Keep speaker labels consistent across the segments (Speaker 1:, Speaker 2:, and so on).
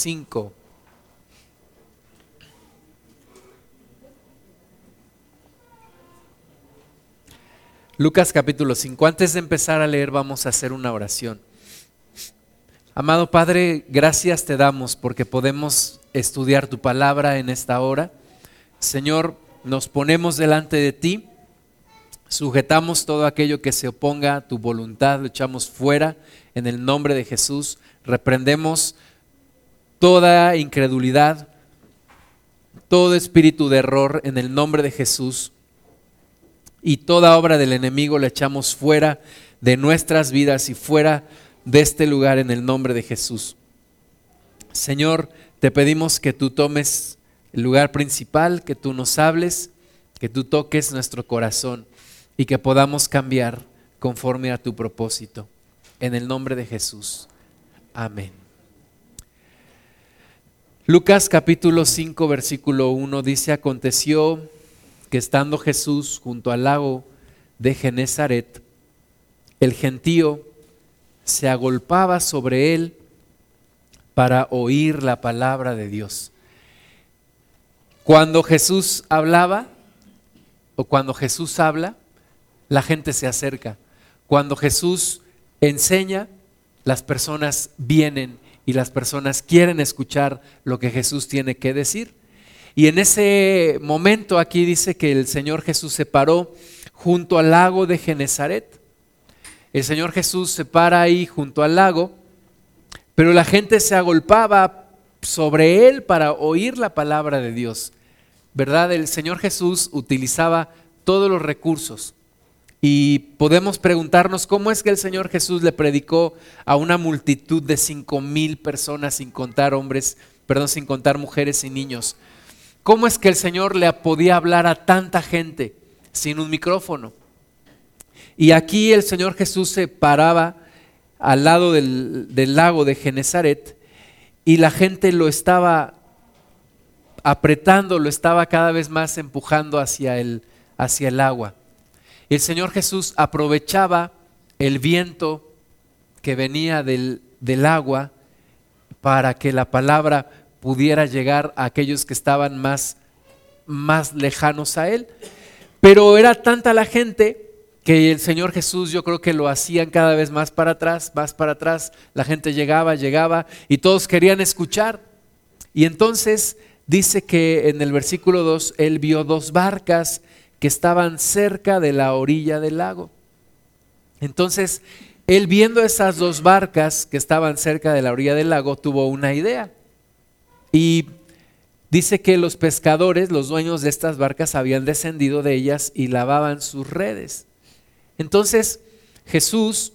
Speaker 1: 5. Lucas capítulo 5. Antes de empezar a leer vamos a hacer una oración. Amado Padre, gracias te damos porque podemos estudiar tu palabra en esta hora. Señor, nos ponemos delante de ti, sujetamos todo aquello que se oponga a tu voluntad, lo echamos fuera en el nombre de Jesús, reprendemos toda incredulidad, todo espíritu de error en el nombre de Jesús y toda obra del enemigo la echamos fuera de nuestras vidas y fuera de este lugar en el nombre de Jesús. Señor, te pedimos que tú tomes el lugar principal, que tú nos hables, que tú toques nuestro corazón y que podamos cambiar conforme a tu propósito. En el nombre de Jesús. Amén. Lucas capítulo 5 versículo 1 dice, aconteció que estando Jesús junto al lago de Genezaret, el gentío se agolpaba sobre él para oír la palabra de Dios. Cuando Jesús hablaba, o cuando Jesús habla, la gente se acerca. Cuando Jesús enseña, las personas vienen y las personas quieren escuchar lo que Jesús tiene que decir. Y en ese momento aquí dice que el Señor Jesús se paró junto al lago de Genezaret. El Señor Jesús se para ahí junto al lago, pero la gente se agolpaba sobre él para oír la palabra de Dios. ¿Verdad? El Señor Jesús utilizaba todos los recursos. Y podemos preguntarnos cómo es que el Señor Jesús le predicó a una multitud de cinco mil personas sin contar hombres, perdón, sin contar mujeres y niños. ¿Cómo es que el Señor le podía hablar a tanta gente sin un micrófono? Y aquí el Señor Jesús se paraba al lado del, lago de Genezaret y la gente lo estaba apretando, lo estaba cada vez más empujando hacia el, hacia el agua. El Señor Jesús aprovechaba el viento que venía del, del agua para que la palabra pudiera llegar a aquellos que estaban más, más lejanos a Él. Pero era tanta la gente que el Señor Jesús yo creo que lo hacían cada vez más para atrás, más para atrás. La gente llegaba, llegaba y todos querían escuchar. Y entonces dice que en el versículo 2 él vio dos barcas que estaban cerca de la orilla del lago. Entonces, él viendo esas dos barcas que estaban cerca de la orilla del lago, tuvo una idea. Y dice que los pescadores, los dueños de estas barcas, habían descendido de ellas y lavaban sus redes. Entonces Jesús,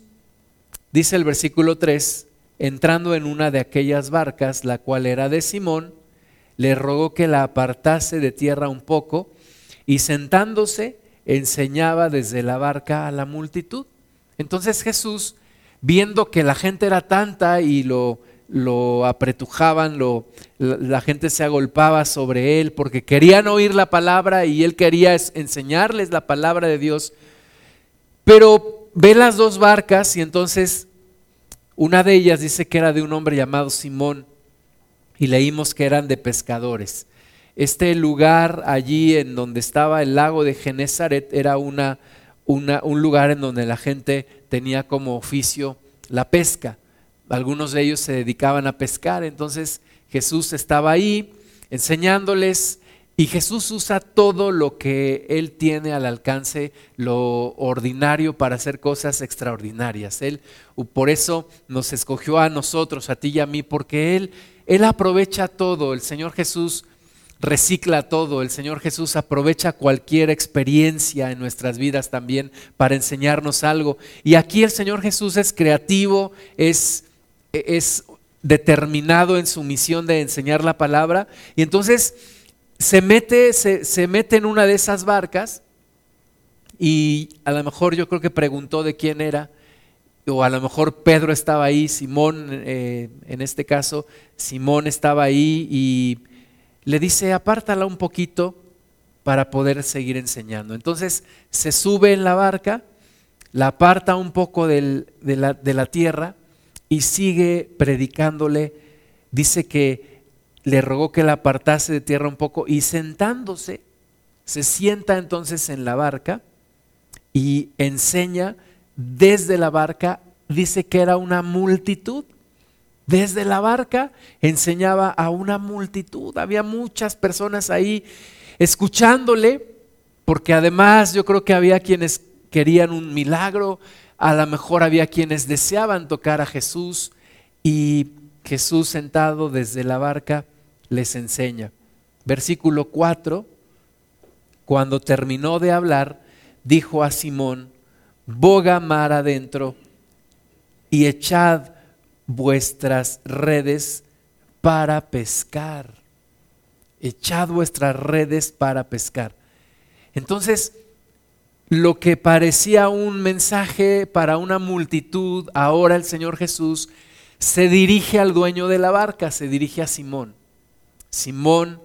Speaker 1: dice el versículo 3, entrando en una de aquellas barcas, la cual era de Simón, le rogó que la apartase de tierra un poco y sentándose enseñaba desde la barca a la multitud. Entonces Jesús, viendo que la gente era tanta y lo lo apretujaban, lo, la, gente se agolpaba sobre él porque querían oír la palabra y él quería enseñarles la palabra de Dios. Pero ve las dos barcas y entonces una de ellas dice que era de un hombre llamado Simón y leímos que eran de pescadores. Este lugar allí en donde estaba el lago de Genezaret era una, un lugar en donde la gente tenía como oficio la pesca algunos de ellos se dedicaban a pescar, entonces Jesús estaba ahí enseñándoles y Jesús usa todo lo que Él tiene al alcance, lo ordinario para hacer cosas extraordinarias. Él por eso nos escogió a nosotros, a ti y a mí, porque Él, Él aprovecha todo. El Señor Jesús recicla todo. El Señor Jesús aprovecha cualquier experiencia en nuestras vidas también para enseñarnos algo. Y aquí el Señor Jesús es creativo, es es determinado en su misión de enseñar la palabra y entonces se mete, se, mete en una de esas barcas y a lo mejor yo creo que preguntó de quién era, o a lo mejor Pedro estaba ahí, Simón, eh, en este caso, Simón estaba ahí y le dice, apártala un poquito para poder seguir enseñando. Entonces se sube en la barca, la aparta un poco de, la, de la tierra y sigue predicándole dice que le rogó que la apartase de tierra un poco y sentándose, se sienta entonces en la barca y enseña desde la barca, dice que era una multitud. Desde la barca enseñaba a una multitud, había muchas personas ahí escuchándole, porque además yo creo que había quienes querían un milagro, a lo mejor había quienes deseaban tocar a Jesús y Jesús sentado desde la barca les enseña. Versículo 4, cuando terminó de hablar, dijo a Simón, boga mar adentro y echad vuestras redes para pescar. Echad vuestras redes para pescar. Entonces, lo que parecía un mensaje para una multitud, ahora el Señor Jesús se dirige al dueño de la barca, se dirige a Simón. Simón,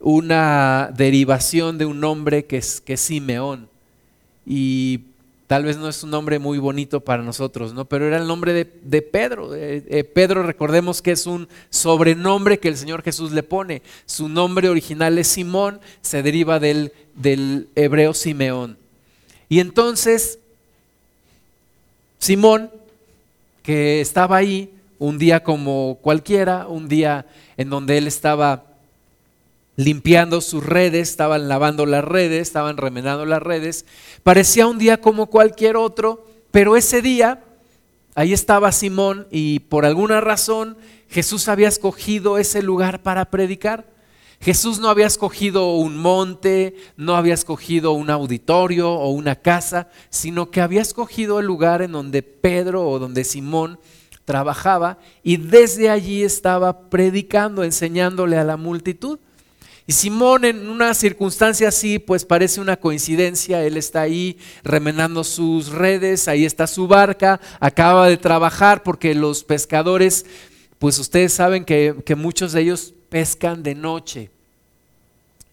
Speaker 1: una derivación de un nombre que es, que Simeón. Y tal vez no es un nombre muy bonito para nosotros, ¿no? Pero era el nombre de, Pedro. Eh, Pedro, recordemos que es un sobrenombre que el Señor Jesús le pone. Su nombre original es Simón, se deriva del, del hebreo Simeón. Y entonces, Simón, que estaba ahí, un día como cualquiera, un día en donde él estaba limpiando sus redes, estaban lavando las redes, estaban remendando las redes. Parecía un día como cualquier otro, pero ese día ahí estaba Simón y por alguna razón Jesús había escogido ese lugar para predicar. Jesús no había escogido un monte, no había escogido un auditorio o una casa, sino que había escogido el lugar en donde Pedro o donde Simón trabajaba y desde allí estaba predicando, enseñándole a la multitud. Y Simón en una circunstancia así, pues parece una coincidencia, él está ahí remenando sus redes, ahí está su barca, acaba de trabajar porque los pescadores, pues ustedes saben que, muchos de ellos pescan de noche.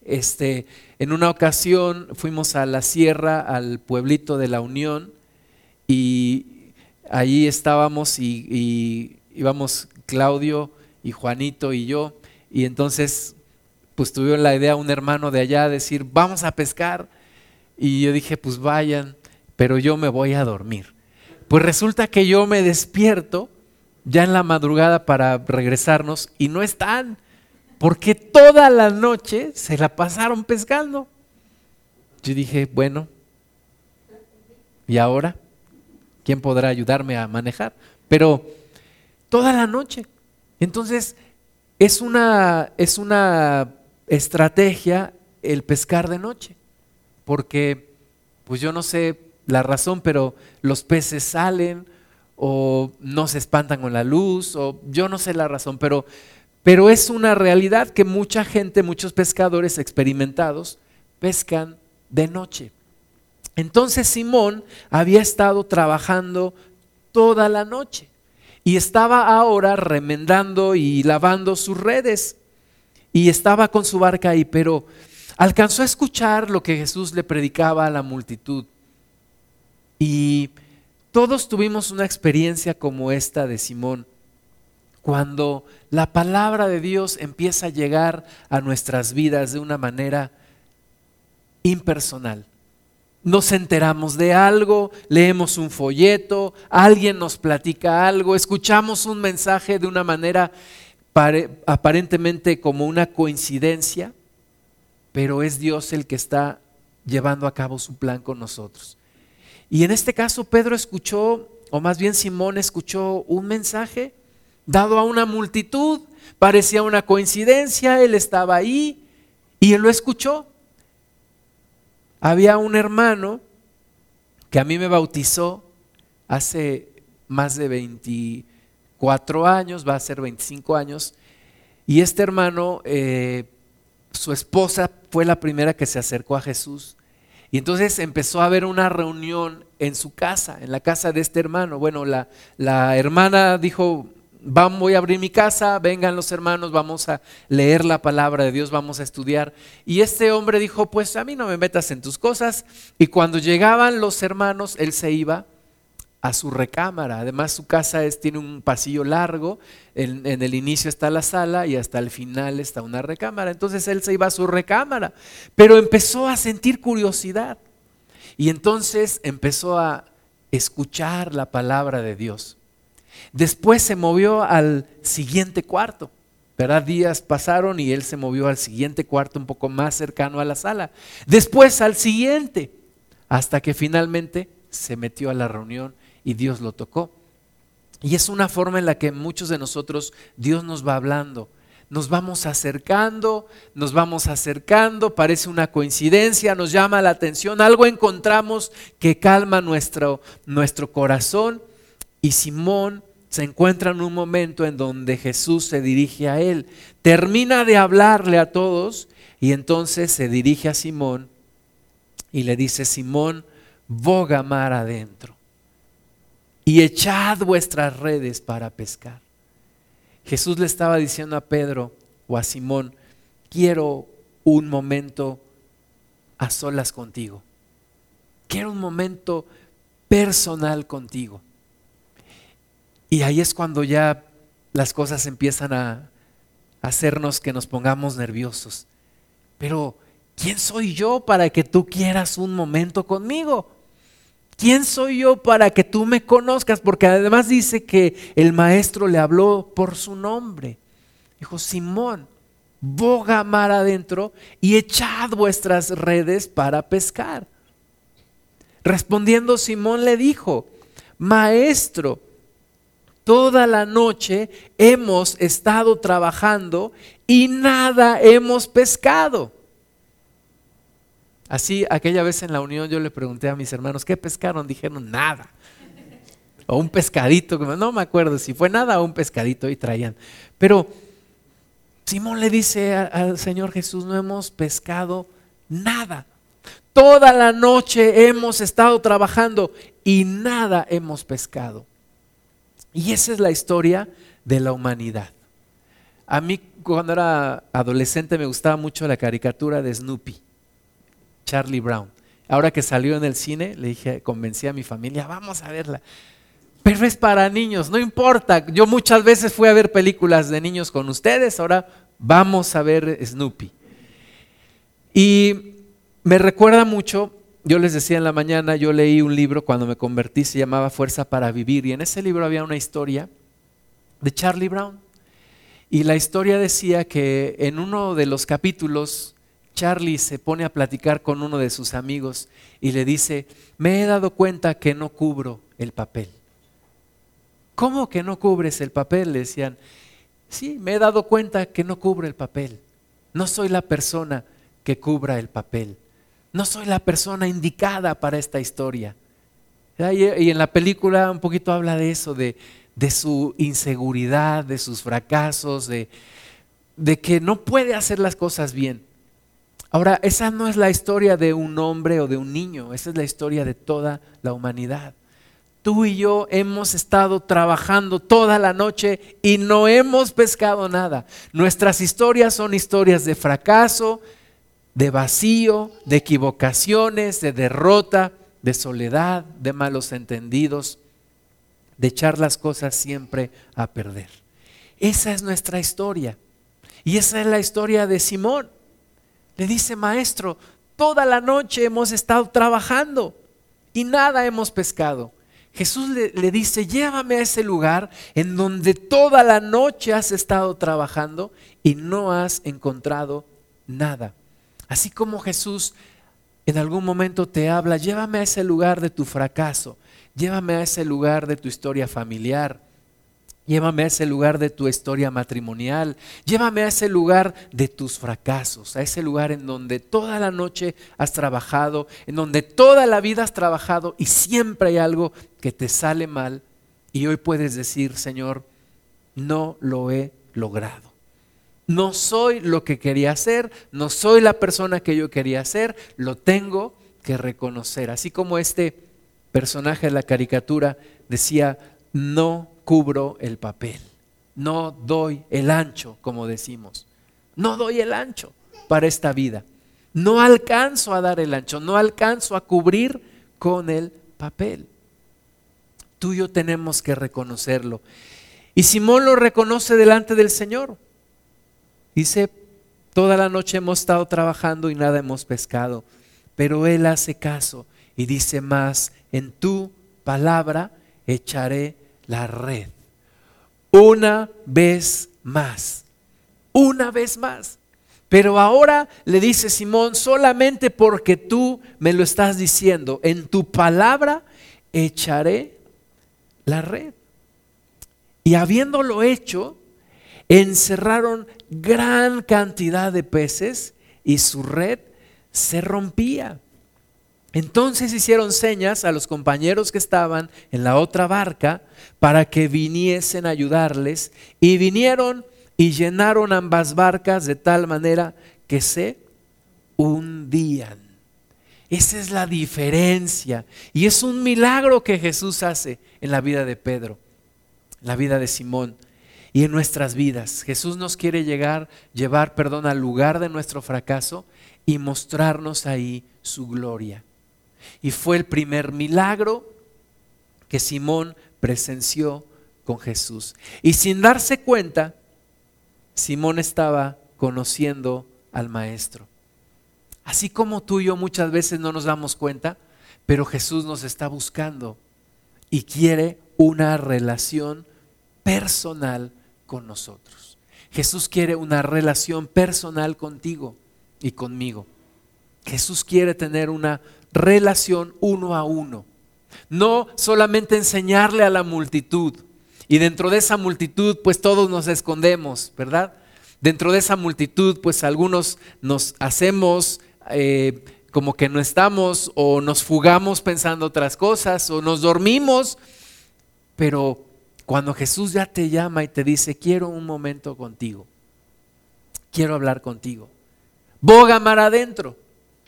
Speaker 1: Este, en una ocasión fuimos a la sierra, al pueblito de la Unión, y Allí estábamos y, íbamos Claudio y Juanito y yo, y entonces pues tuvieron la idea un hermano de allá decir, vamos a pescar. Y yo dije, pues vayan, pero yo me voy a dormir. Pues resulta que yo me despierto ya en la madrugada para regresarnos y no están, porque toda la noche se la pasaron pescando. Yo dije, bueno, ¿y ahora? ¿Quién podrá ayudarme a manejar? Pero toda la noche. Entonces, es una, es una estrategia el pescar de noche, porque, pues yo no sé la razón, pero los peces salen o no se espantan con la luz, o yo no sé la razón, pero, pero es una realidad que mucha gente, muchos pescadores experimentados, pescan de noche. Entonces Simón había estado trabajando toda la noche y estaba ahora remendando y lavando sus redes y estaba con su barca ahí, pero alcanzó a escuchar lo que Jesús le predicaba a la multitud. Y todos tuvimos una experiencia como esta de Simón, cuando la palabra de Dios empieza a llegar a nuestras vidas de una manera impersonal nos enteramos de algo, leemos un folleto, alguien nos platica algo, escuchamos un mensaje de una manera aparentemente como una coincidencia, pero es Dios el que está llevando a cabo su plan con nosotros. Y en este caso Pedro escuchó, o más bien Simón escuchó un mensaje dado a una multitud, parecía una coincidencia, él estaba ahí y él lo escuchó había un hermano que a mí me bautizó hace más de 24 años, va a ser 25 años, y este hermano, eh, su esposa fue la primera que se acercó a Jesús. Y entonces empezó a haber una reunión en su casa, en la casa de este hermano. Bueno, la, la hermana dijo, voy a abrir mi casa, vengan los hermanos, vamos a leer la palabra de Dios, vamos a estudiar. Y este hombre dijo, pues a mí no me metas en tus cosas. Y cuando llegaban los hermanos, él se iba a su recámara. Además su casa es, tiene un pasillo largo, en, en, el inicio está la sala y hasta el final está una recámara. Entonces él se iba a su recámara, pero empezó a sentir curiosidad y entonces empezó a escuchar la palabra de Dios. Después se movió al siguiente cuarto. ¿verdad? Días pasaron y él se movió al siguiente cuarto un poco más cercano a la sala. Después al siguiente, hasta que finalmente se metió a la reunión y Dios lo tocó. Y es una forma en la que muchos de nosotros Dios nos va hablando. Nos vamos acercando, nos vamos acercando, parece una coincidencia, nos llama la atención, algo encontramos que calma nuestro, nuestro corazón. Y Simón se encuentra en un momento en donde Jesús se dirige a él, termina de hablarle a todos y entonces se dirige a Simón y le dice, Simón, boga mar adentro y echad vuestras redes para pescar. Jesús le estaba diciendo a Pedro o a Simón, quiero un momento a solas contigo. Quiero un momento personal contigo. Y ahí es cuando ya las cosas empiezan a hacernos que nos pongamos nerviosos. Pero, ¿quién soy yo para que tú quieras un momento conmigo? ¿Quién soy yo para que tú me conozcas? Porque además dice que el maestro le habló por su nombre. Dijo, Simón, boga mar adentro y echad vuestras redes para pescar. Respondiendo Simón le dijo, Maestro, toda la noche hemos estado trabajando y nada hemos pescado. Así, aquella vez en la unión yo le pregunté a mis hermanos, ¿qué pescaron? Dijeron, nada. O un pescadito, no me acuerdo si fue nada o un pescadito y traían. Pero Simón le dice al Señor Jesús, no hemos pescado nada. Toda la noche hemos estado trabajando y nada hemos pescado. Y esa es la historia de la humanidad. A mí cuando era adolescente me gustaba mucho la caricatura de Snoopy. Charlie Brown. Ahora que salió en el cine, le dije, convencí a mi familia, vamos a verla. Pero es para niños, no importa. Yo muchas veces fui a ver películas de niños con ustedes, ahora vamos a ver Snoopy. Y me recuerda mucho, yo les decía en la mañana, yo leí un libro cuando me convertí, se llamaba Fuerza para Vivir, y en ese libro había una historia de Charlie Brown. Y la historia decía que en uno de los capítulos Charlie se pone a platicar con uno de sus amigos y le dice, me he dado cuenta que no cubro el papel. ¿Cómo que no cubres el papel? Le decían, sí, me he dado cuenta que no cubro el papel. No soy la persona que cubra el papel. No soy la persona indicada para esta historia. Y en la película un poquito habla de eso, de, su inseguridad, de sus fracasos, de que no puede hacer las cosas bien. Ahora, esa no es la historia de un hombre o de un niño, esa es la historia de toda la humanidad. Tú y yo hemos estado trabajando toda la noche y no hemos pescado nada. Nuestras historias son historias de fracaso, de vacío, de equivocaciones, de derrota, de soledad, de malos entendidos, de echar las cosas siempre a perder. Esa es nuestra historia. Y esa es la historia de Simón. Le dice, maestro, toda la noche hemos estado trabajando y nada hemos pescado. Jesús le, le, dice, llévame a ese lugar en donde toda la noche has estado trabajando y no has encontrado nada. Así como Jesús en algún momento te habla, llévame a ese lugar de tu fracaso, llévame a ese lugar de tu historia familiar, Llévame a ese lugar de tu historia matrimonial. Llévame a ese lugar de tus fracasos, a ese lugar en donde toda la noche has trabajado, en donde toda la vida has trabajado y siempre hay algo que te sale mal y hoy puedes decir, Señor, no lo he logrado. No soy lo que quería ser, no soy la persona que yo quería ser, lo tengo que reconocer. Así como este personaje de la caricatura decía, no cubro el papel. No doy el ancho, como decimos. No doy el ancho para esta vida. No alcanzo a dar el ancho, no alcanzo a cubrir con el papel. Tú y yo tenemos que reconocerlo. Y Simón lo reconoce delante del Señor. Dice, toda la noche hemos estado trabajando y nada hemos pescado, pero él hace caso y dice más, en tu palabra echaré la red. Una vez más, una vez más. Pero ahora le dice Simón, solamente porque tú me lo estás diciendo, en tu palabra echaré la red. Y habiéndolo hecho, encerraron gran cantidad de peces y su red se rompía. Entonces hicieron señas a los compañeros que estaban en la otra barca para que viniesen a ayudarles y vinieron y llenaron ambas barcas de tal manera que se hundían. Esa es la diferencia y es un milagro que Jesús hace en la vida de Pedro, en la vida de Simón y en nuestras vidas. Jesús nos quiere llegar, llevar, perdón, al lugar de nuestro fracaso y mostrarnos ahí su gloria. Y fue el primer milagro que Simón presenció con Jesús. Y sin darse cuenta, Simón estaba conociendo al Maestro. Así como tú y yo muchas veces no nos damos cuenta, pero Jesús nos está buscando y quiere una relación personal con nosotros. Jesús quiere una relación personal contigo y conmigo. Jesús quiere tener una relación uno a uno. No solamente enseñarle a la multitud. Y dentro de esa multitud, pues todos nos escondemos, ¿verdad? Dentro de esa multitud, pues algunos nos hacemos eh, como que no estamos o nos fugamos pensando otras cosas o nos dormimos. Pero cuando Jesús ya te llama y te dice, quiero un momento contigo, quiero hablar contigo, boga mar adentro,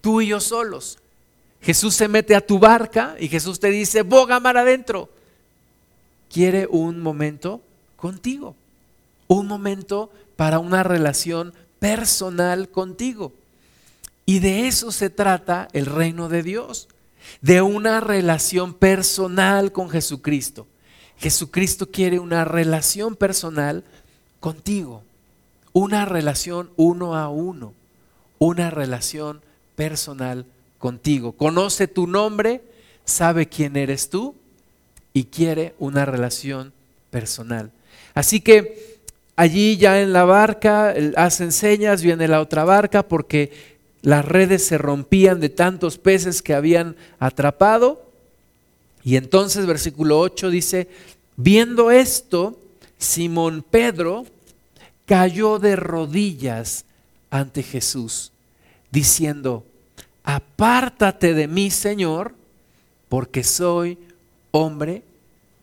Speaker 1: tú y yo solos. Jesús se mete a tu barca y Jesús te dice, boga mar adentro. Quiere un momento contigo, un momento para una relación personal contigo. Y de eso se trata el reino de Dios, de una relación personal con Jesucristo. Jesucristo quiere una relación personal contigo, una relación uno a uno, una relación personal contigo. Conoce tu nombre, sabe quién eres tú y quiere una relación personal. Así que allí ya en la barca hacen señas, viene la otra barca porque las redes se rompían de tantos peces que habían atrapado. Y entonces versículo 8 dice, viendo esto, Simón Pedro cayó de rodillas ante Jesús, diciendo, apártate de mí, Señor, porque soy hombre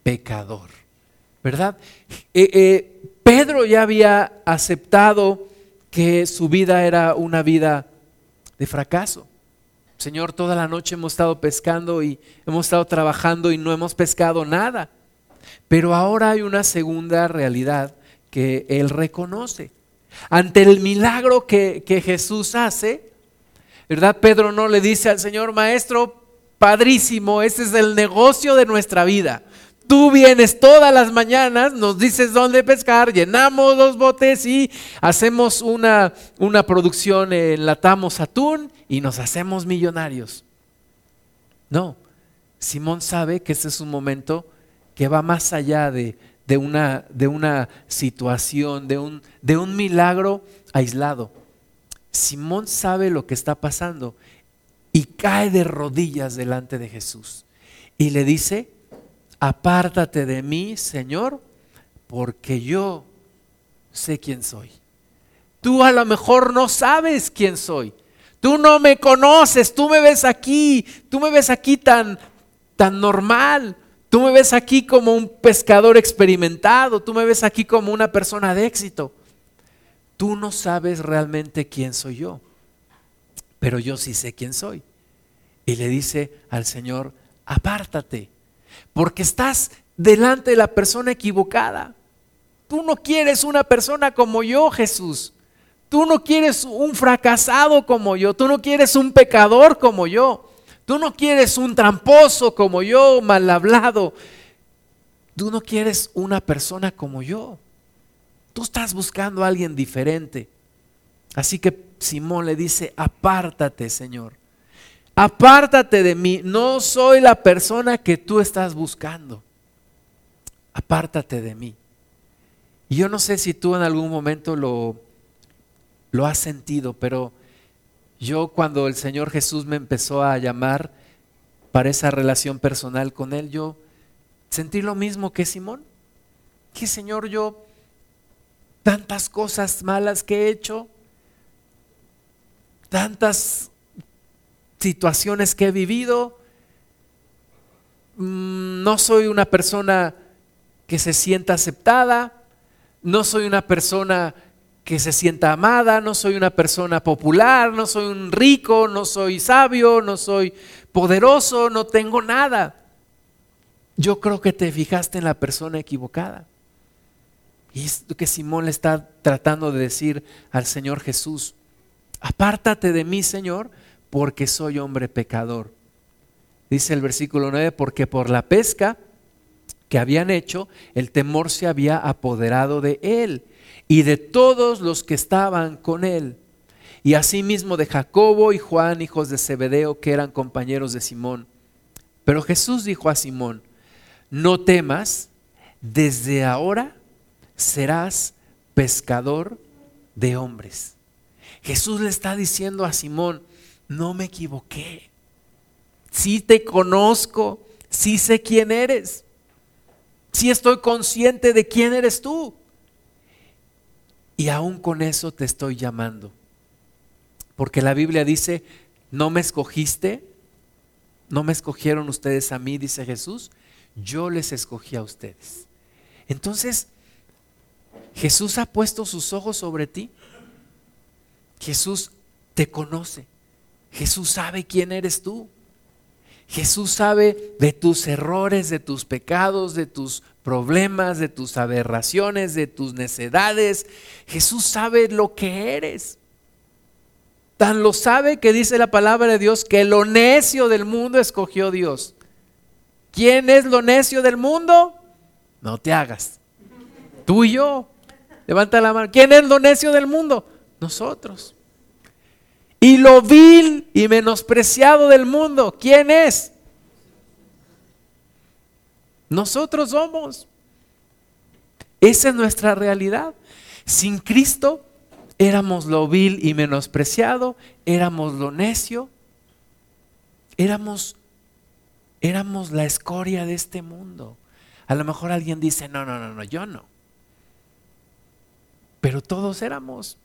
Speaker 1: pecador. ¿Verdad? Eh, eh, Pedro ya había aceptado que su vida era una vida de fracaso. Señor, toda la noche hemos estado pescando y hemos estado trabajando y no hemos pescado nada. Pero ahora hay una segunda realidad que él reconoce. Ante el milagro que, que Jesús hace, ¿Verdad? Pedro no le dice al Señor, maestro, padrísimo, ese es el negocio de nuestra vida. Tú vienes todas las mañanas, nos dices dónde pescar, llenamos los botes y hacemos una, una producción, enlatamos atún y nos hacemos millonarios. No, Simón sabe que ese es un momento que va más allá de, una, de una, situación, de un, de un milagro aislado. Simón sabe lo que está pasando y cae de rodillas delante de Jesús y le dice, apártate de mí, Señor, porque yo sé quién soy. Tú a lo mejor no sabes quién soy. Tú no me conoces, tú me ves aquí, tú me ves aquí tan tan normal. Tú me ves aquí como un pescador experimentado, tú me ves aquí como una persona de éxito tú no sabes realmente quién soy yo, pero yo sí sé quién soy. Y le dice al Señor, apártate, porque estás delante de la persona equivocada. Tú no quieres una persona como yo, Jesús. Tú no quieres un fracasado como yo. Tú no quieres un pecador como yo. Tú no quieres un tramposo como yo, mal hablado. Tú no quieres una persona como yo. Tú estás buscando a alguien diferente. Así que Simón le dice, apártate, Señor. Apártate de mí. No soy la persona que tú estás buscando. Apártate de mí. Y yo no sé si tú en algún momento lo, lo has sentido, pero yo cuando el Señor Jesús me empezó a llamar para esa relación personal con Él, yo sentí lo mismo que Simón. Que Señor, yo tantas cosas malas que he hecho, tantas situaciones que he vivido, mm, no soy una persona que se sienta aceptada, no soy una persona que se sienta amada, no soy una persona popular, no soy un rico, no soy sabio, no soy poderoso, no tengo nada. Yo creo que te fijaste en la persona equivocada. Y es lo que Simón le está tratando de decir al Señor Jesús. Apártate de mí, Señor, porque soy hombre pecador. Dice el versículo 9, porque por la pesca que habían hecho, el temor se había apoderado de él y de todos los que estaban con él. Y asimismo de Jacobo y Juan, hijos de Zebedeo, que eran compañeros de Simón. Pero Jesús dijo a Simón, no temas, desde ahora serás pescador de hombres. Jesús le está diciendo a Simón, no me equivoqué. Sí te conozco, sí sé quién eres. Sí estoy consciente de quién eres tú. Y aún con eso te estoy llamando. Porque la Biblia dice, no me escogiste, no me escogieron ustedes a mí, dice Jesús, yo les escogí a ustedes. Entonces, Jesús ha puesto sus ojos sobre ti. Jesús te conoce. Jesús sabe quién eres tú. Jesús sabe de tus errores, de tus pecados, de tus problemas, de tus aberraciones, de tus necedades. Jesús sabe lo que eres. Tan lo sabe que dice la palabra de Dios que lo necio del mundo escogió Dios. ¿Quién es lo necio del mundo? No te hagas. Tú y yo. Levanta la mano. ¿Quién es lo necio del mundo? Nosotros. Y lo vil y menospreciado del mundo, ¿quién es? Nosotros somos. Esa es nuestra realidad. Sin Cristo éramos lo vil y menospreciado, éramos lo necio, éramos éramos la escoria de este mundo. A lo mejor alguien dice, "No, no, no, no, yo no." Pero todos éramos.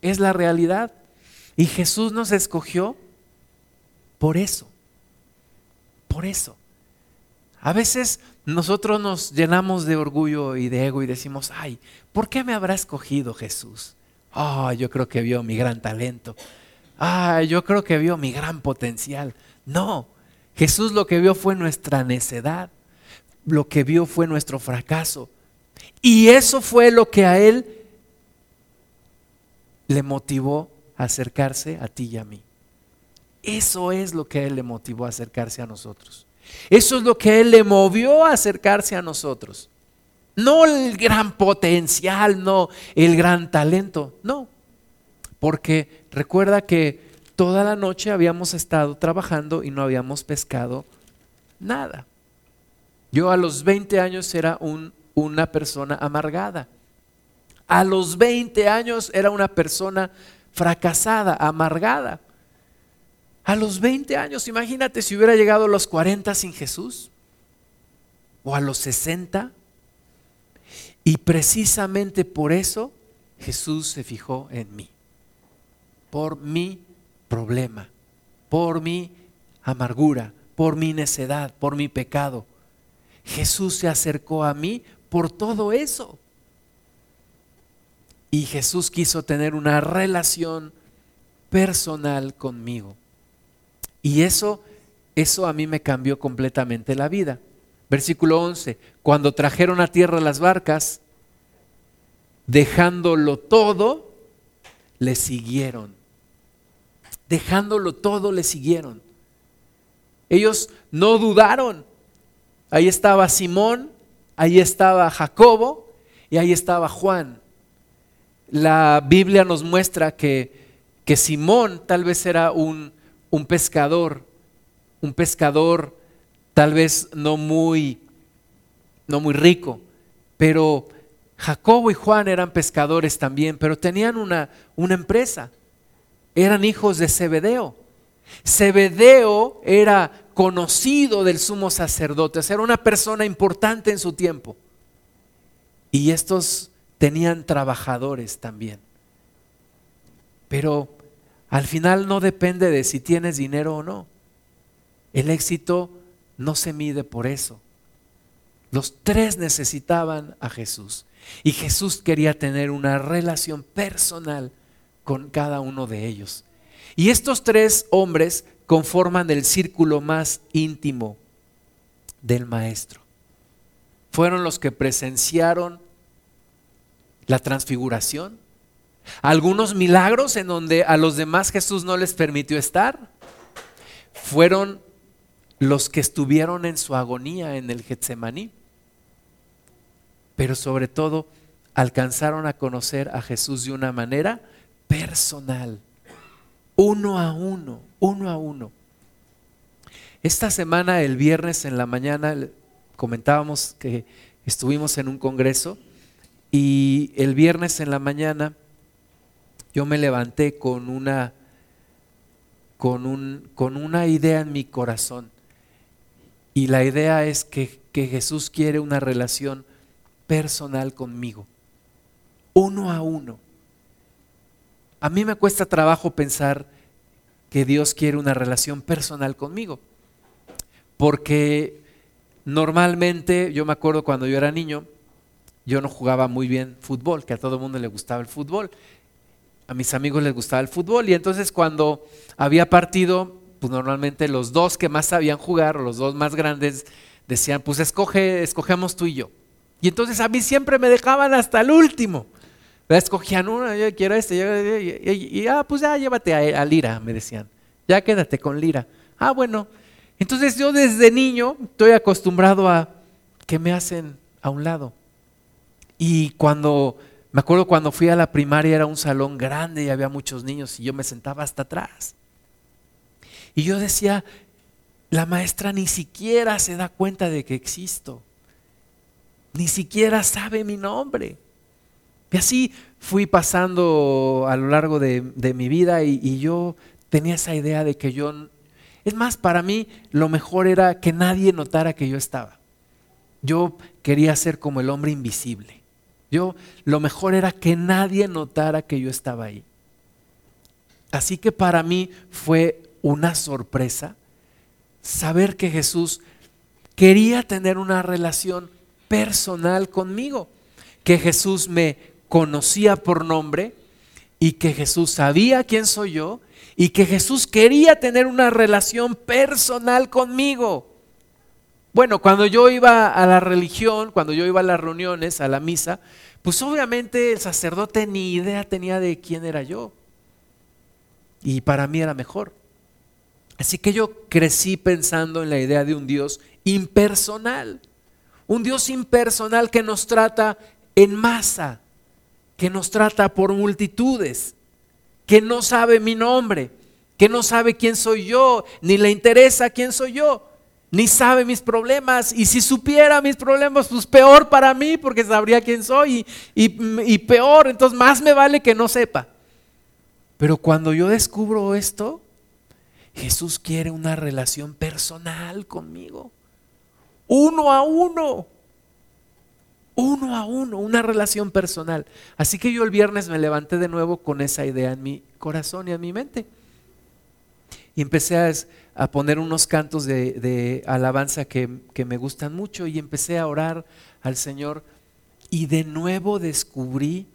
Speaker 1: Es la realidad. Y Jesús nos escogió por eso. Por eso. A veces nosotros nos llenamos de orgullo y de ego y decimos, ay, ¿por qué me habrá escogido Jesús? Ah, yo creo que vio mi gran talento. Ah, yo creo que vio mi gran potencial. No, Jesús lo que vio fue nuestra necedad. Lo que vio fue nuestro fracaso. Y eso fue lo que a Él le motivó a acercarse a ti y a mí. Eso es lo que a Él le motivó a acercarse a nosotros. Eso es lo que Él le movió a acercarse a nosotros. No el gran potencial, no el gran talento, no. Porque recuerda que toda la noche habíamos estado trabajando y no habíamos pescado nada. Yo a los 20 años era un, una persona amargada. A los 20 años era una persona fracasada, amargada. A los 20 años, imagínate si hubiera llegado a los 40 sin Jesús o a los 60. Y precisamente por eso Jesús se fijó en mí, por mi problema, por mi amargura, por mi necedad, por mi pecado. Jesús se acercó a mí por todo eso. Y Jesús quiso tener una relación personal conmigo. Y eso, eso a mí me cambió completamente la vida. Versículo 11, cuando trajeron a tierra las barcas, dejándolo todo, le siguieron. Dejándolo todo, le siguieron. Ellos no dudaron. Ahí estaba Simón ahí estaba Jacobo y ahí estaba Juan. La Biblia nos muestra que, que Simón tal vez era un, un pescador, un pescador tal vez no muy, no muy rico, pero Jacobo y Juan eran pescadores también, pero tenían una, una empresa. Eran hijos de Zebedeo. Zebedeo era conocido del sumo sacerdote, era una persona importante en su tiempo. Y estos tenían trabajadores también. Pero al final no depende de si tienes dinero o no. El éxito no se mide por eso. Los tres necesitaban a Jesús. Y Jesús quería tener una relación personal con cada uno de ellos. Y estos tres hombres conforman el círculo más íntimo del Maestro. Fueron los que presenciaron la transfiguración, algunos milagros en donde a los demás Jesús no les permitió estar. Fueron los que estuvieron en su agonía en el Getsemaní. Pero sobre todo alcanzaron a conocer a Jesús de una manera personal, uno a uno, uno a uno. Esta semana, el viernes en la mañana, comentábamos que estuvimos en un congreso y el viernes en la mañana yo me levanté con una, con, un, con una idea en mi corazón. Y la idea es que, que Jesús quiere una relación personal conmigo, uno a uno. A mí me cuesta trabajo pensar que Dios quiere una relación personal conmigo, porque normalmente, yo me acuerdo cuando yo era niño, yo no jugaba muy bien fútbol, que a todo el mundo le gustaba el fútbol, a mis amigos les gustaba el fútbol y entonces cuando había partido, pues normalmente los dos que más sabían jugar los dos más grandes decían, pues escoge, escogemos tú y yo. Y entonces a mí siempre me dejaban hasta el último. Escogían uno, yo quiero este, y, ah, pues ya llévate a, Lira, me decían. Ya quédate con Lira. Ah, bueno. Entonces yo desde niño estoy acostumbrado a que me hacen a un lado. Y cuando me acuerdo cuando fui a la primaria era un salón grande y había muchos niños y yo me sentaba hasta atrás. Y yo decía, la maestra ni siquiera se da cuenta de que existo. Ni siquiera sabe mi nombre. Y así fui pasando a lo largo de, mi vida y, y yo tenía esa idea de que yo... Es más, para mí lo mejor era que nadie notara que yo estaba. Yo quería ser como el hombre invisible. Yo lo mejor era que nadie notara que yo estaba ahí. Así que para mí fue una sorpresa saber que Jesús quería tener una relación personal conmigo, que Jesús me conocía por nombre y que Jesús sabía quién soy yo y que Jesús quería tener una relación personal conmigo. Bueno, cuando yo iba a la religión, cuando yo iba a las reuniones, a la misa, pues obviamente el sacerdote ni idea tenía de quién era yo. Y para mí era mejor. Así que yo crecí pensando en la idea de un Dios impersonal. Un Dios impersonal que nos trata en masa, que nos trata por multitudes, que no sabe mi nombre, que no sabe quién soy yo, ni le interesa quién soy yo ni sabe mis problemas. Y si supiera mis problemas, pues peor para mí, porque sabría quién soy. Y, peor, entonces más me vale que no sepa. Pero cuando yo descubro esto, Jesús quiere una relación personal conmigo. Uno a uno. Uno a uno, una relación personal. Así que yo el viernes me levanté de nuevo con esa idea en mi corazón y en mi mente. Y empecé a, a poner unos cantos de, alabanza que, me gustan mucho y empecé a orar al Señor y de nuevo descubrí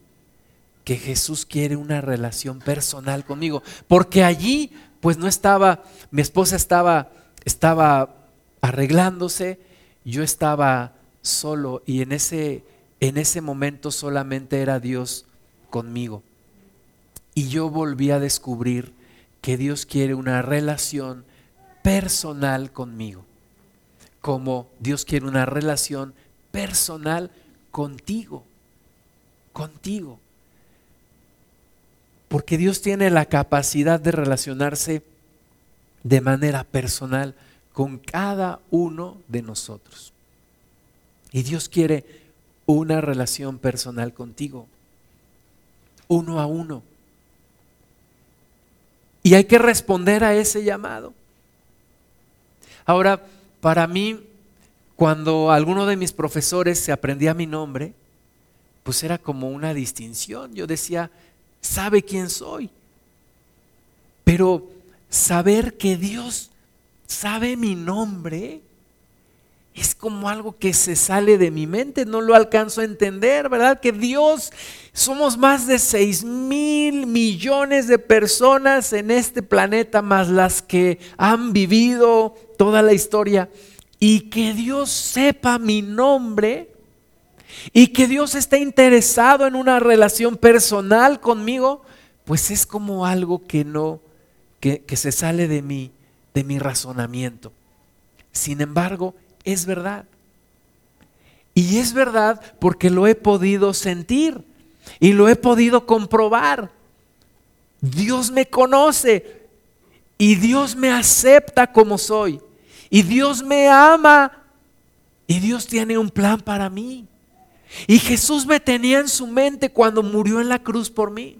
Speaker 1: que Jesús quiere una relación personal conmigo, porque allí pues no estaba, mi esposa estaba, estaba arreglándose, yo estaba solo y en ese, en ese momento solamente era Dios conmigo. Y yo volví a descubrir que Dios quiere una relación personal conmigo, como Dios quiere una relación personal contigo, contigo. Porque Dios tiene la capacidad de relacionarse de manera personal con cada uno de nosotros. Y Dios quiere una relación personal contigo, uno a uno. Y hay que responder a ese llamado. Ahora, para mí, cuando alguno de mis profesores se aprendía mi nombre, pues era como una distinción. Yo decía, sabe quién soy. Pero saber que Dios sabe mi nombre es como algo que se sale de mi mente, no lo alcanzo a entender, ¿verdad? Que Dios, somos más de 6 mil millones de personas en este planeta, más las que han vivido toda la historia, y que Dios sepa mi nombre, y que Dios esté interesado en una relación personal conmigo, pues es como algo que no, que, que se sale de mí, de mi razonamiento. Sin embargo, es verdad. Y es verdad porque lo he podido sentir y lo he podido comprobar. Dios me conoce y Dios me acepta como soy. Y Dios me ama y Dios tiene un plan para mí. Y Jesús me tenía en su mente cuando murió en la cruz por mí.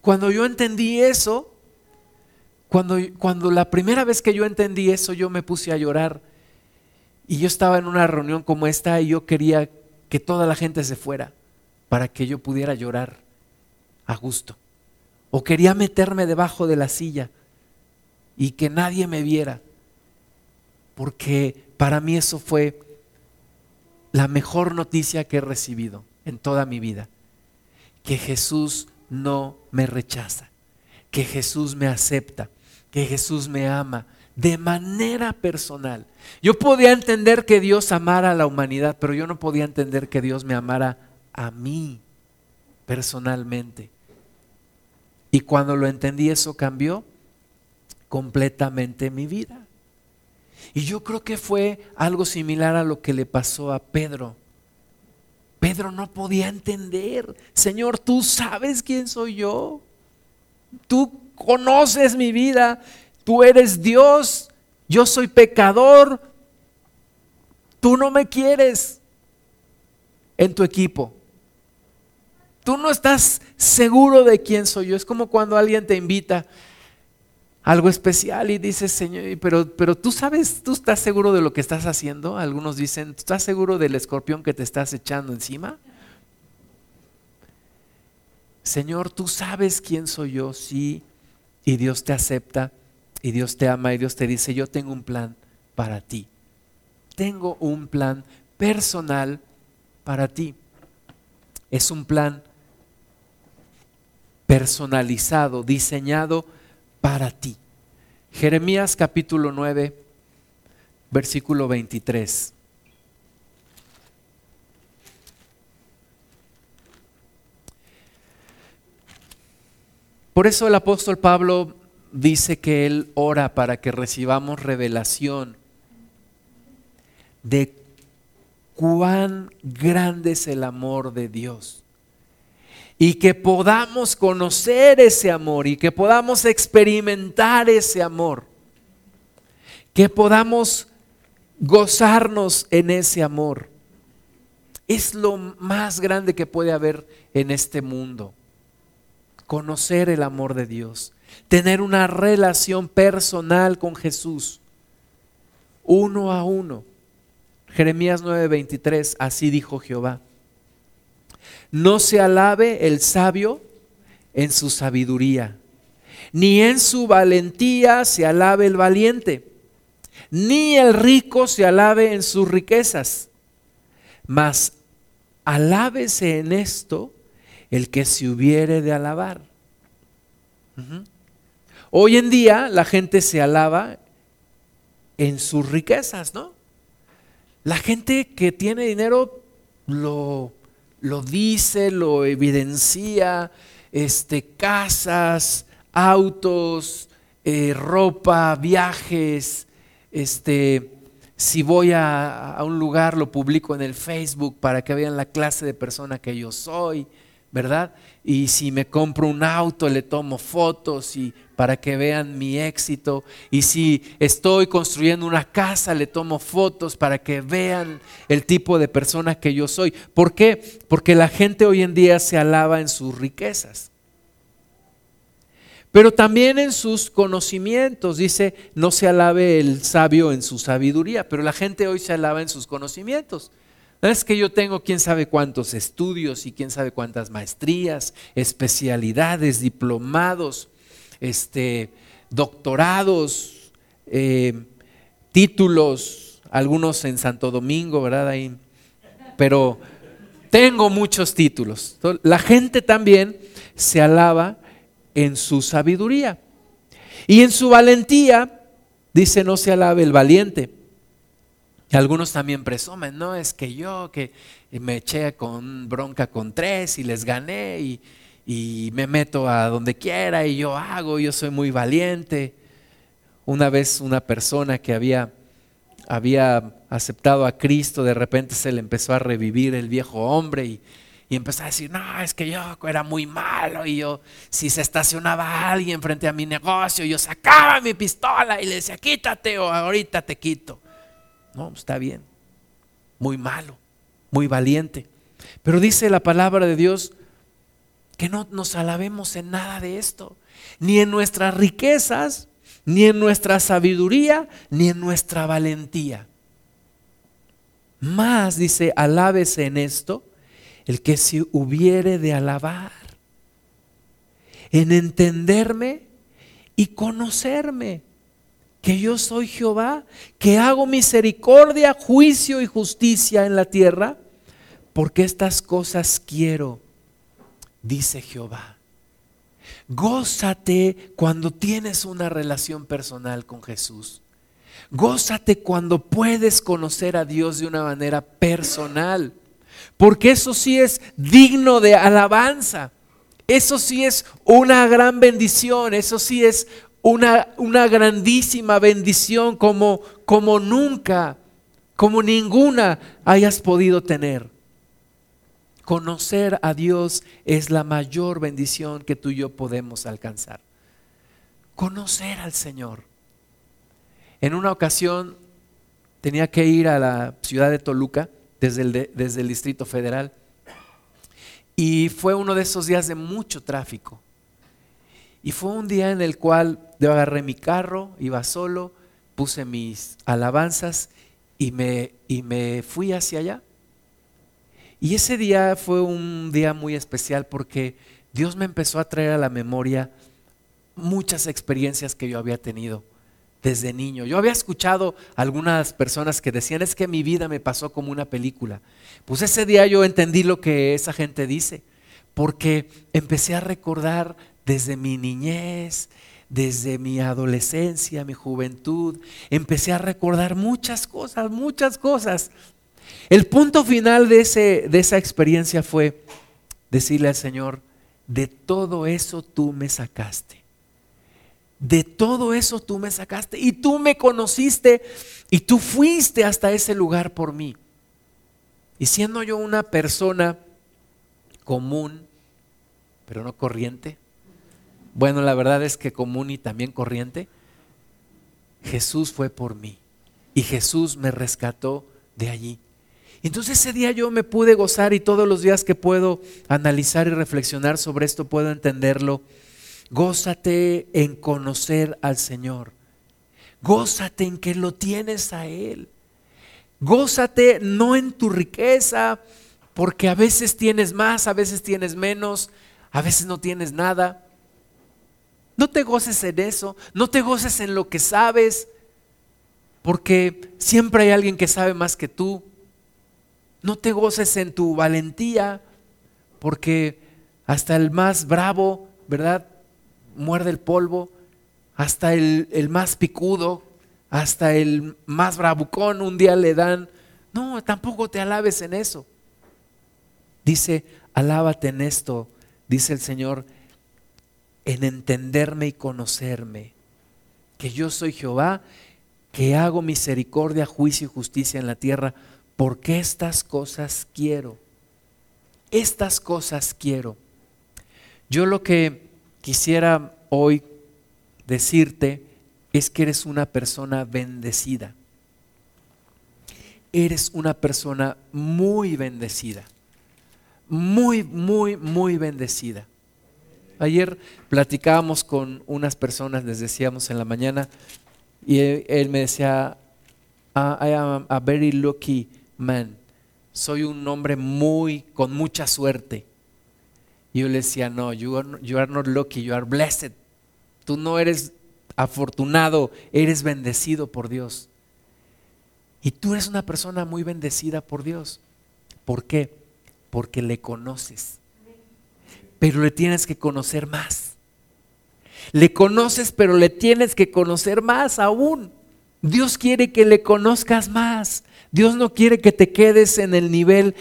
Speaker 1: Cuando yo entendí eso, cuando, cuando la primera vez que yo entendí eso, yo me puse a llorar. Y yo estaba en una reunión como esta y yo quería que toda la gente se fuera para que yo pudiera llorar a gusto. O quería meterme debajo de la silla y que nadie me viera. Porque para mí eso fue la mejor noticia que he recibido en toda mi vida. Que Jesús no me rechaza, que Jesús me acepta, que Jesús me ama de manera personal. Yo podía entender que Dios amara a la humanidad, pero yo no podía entender que Dios me amara a mí personalmente. Y cuando lo entendí eso cambió completamente mi vida. Y yo creo que fue algo similar a lo que le pasó a Pedro. Pedro no podía entender, Señor, tú sabes quién soy yo. Tú conoces mi vida, tú eres Dios, yo soy pecador, tú no me quieres en tu equipo. Tú no estás seguro de quién soy yo. Es como cuando alguien te invita a algo especial y dices, Señor, pero, pero tú sabes, tú estás seguro de lo que estás haciendo. Algunos dicen, ¿estás seguro del escorpión que te estás echando encima? Señor, tú sabes quién soy yo, sí, y Dios te acepta y Dios te ama y Dios te dice, yo tengo un plan para ti. Tengo un plan personal para ti. Es un plan personalizado, diseñado para ti. Jeremías capítulo 9, versículo 23. Por eso el apóstol Pablo dice que él ora para que recibamos revelación de cuán grande es el amor de Dios. Y que podamos conocer ese amor y que podamos experimentar ese amor. Que podamos gozarnos en ese amor. Es lo más grande que puede haber en este mundo conocer el amor de Dios, tener una relación personal con Jesús, uno a uno. Jeremías 9:23, así dijo Jehová. No se alabe el sabio en su sabiduría, ni en su valentía se alabe el valiente, ni el rico se alabe en sus riquezas, mas alábese en esto el que se hubiere de alabar. Hoy en día la gente se alaba en sus riquezas, ¿no? La gente que tiene dinero lo, lo dice, lo evidencia, este, casas, autos, eh, ropa, viajes, este, Si voy a, a un lugar, lo publico en el Facebook para que vean la clase de persona que yo soy, ¿verdad? Y si me compro un auto, le tomo fotos y para que vean mi éxito. Y si estoy construyendo una casa, le tomo fotos para que vean el tipo de persona que yo soy. ¿Por qué? Porque la gente hoy en día se alaba en sus riquezas pero también en sus conocimientos. Dice, no se alabe el sabio en su sabiduría, pero la gente hoy se alaba en sus conocimientos. No es que yo tengo quién sabe cuántos estudios y quién sabe cuántas maestrías, especialidades, diplomados, este, doctorados, eh, títulos, algunos en Santo Domingo, ¿verdad? Ahí. Pero tengo muchos títulos. La gente también se alaba en su sabiduría. Y en su valentía, dice, no se alabe el valiente. Y algunos también presumen, no, es que yo que me eché con bronca con tres y les gané y, y me meto a donde quiera y yo hago, yo soy muy valiente. Una vez una persona que había, había aceptado a Cristo, de repente se le empezó a revivir el viejo hombre y y empezó a decir, no, es que yo era muy malo y yo, si se estacionaba alguien frente a mi negocio, yo sacaba mi pistola y le decía, quítate o ahorita te quito. No, está bien, muy malo, muy valiente. Pero dice la palabra de Dios que no nos alabemos en nada de esto, ni en nuestras riquezas, ni en nuestra sabiduría, ni en nuestra valentía. Más dice, alábese en esto el que se hubiere de alabar, en entenderme y conocerme, que yo soy Jehová, que hago misericordia, juicio y justicia en la tierra, porque estas cosas quiero, dice Jehová. Gózate cuando tienes una relación personal con Jesús. Gózate cuando puedes conocer a Dios de una manera personal. Porque eso sí es digno de alabanza. Eso sí es una gran bendición. Eso sí es una, una grandísima bendición como, como nunca, como ninguna hayas podido tener. Conocer a Dios es la mayor bendición que tú y yo podemos alcanzar. Conocer al Señor. En una ocasión tenía que ir a la ciudad de Toluca desde el, desde el Distrito Federal. Y fue uno de esos días de mucho tráfico. Y fue un día en el cual yo agarré mi carro, iba solo, puse mis alabanzas y me, y me fui hacia allá. Y ese día fue un día muy especial porque Dios me empezó a traer a la memoria muchas experiencias que yo había tenido desde niño. Yo había escuchado algunas personas que decían, es que mi vida me pasó como una película. Pues ese día yo entendí lo que esa gente dice, porque empecé a recordar desde mi niñez, desde mi adolescencia, mi juventud, empecé a recordar muchas cosas, muchas cosas. El punto final de, ese, de esa experiencia fue decirle al Señor, de todo eso tú me sacaste. De todo eso tú me sacaste y tú me conociste y tú fuiste hasta ese lugar por mí. Y siendo yo una persona común, pero no corriente, bueno, la verdad es que común y también corriente, Jesús fue por mí y Jesús me rescató de allí. Entonces ese día yo me pude gozar y todos los días que puedo analizar y reflexionar sobre esto puedo entenderlo Gózate en conocer al Señor. Gózate en que lo tienes a Él. Gózate no en tu riqueza, porque a veces tienes más, a veces tienes menos, a veces no tienes nada. No te goces en eso, no te goces en lo que sabes, porque siempre hay alguien que sabe más que tú. No te goces en tu valentía, porque hasta el más bravo, ¿verdad? muerde el polvo, hasta el, el más picudo, hasta el más bravucón un día le dan. No, tampoco te alabes en eso. Dice, alábate en esto, dice el Señor, en entenderme y conocerme, que yo soy Jehová, que hago misericordia, juicio y justicia en la tierra, porque estas cosas quiero. Estas cosas quiero. Yo lo que quisiera hoy decirte es que eres una persona bendecida. Eres una persona muy bendecida. Muy, muy, muy bendecida. Ayer platicábamos con unas personas, les decíamos en la mañana, y él, me decía, ah, I am a very lucky man. Soy un hombre muy, con mucha suerte. Y yo le decía, no, you are, you are not lucky, you are blessed. Tú no eres afortunado, eres bendecido por Dios. Y tú eres una persona muy bendecida por Dios. ¿Por qué? Porque le conoces. Pero le tienes que conocer más. Le conoces, pero le tienes que conocer más aún. Dios quiere que le conozcas más. Dios no quiere que te quedes en el nivel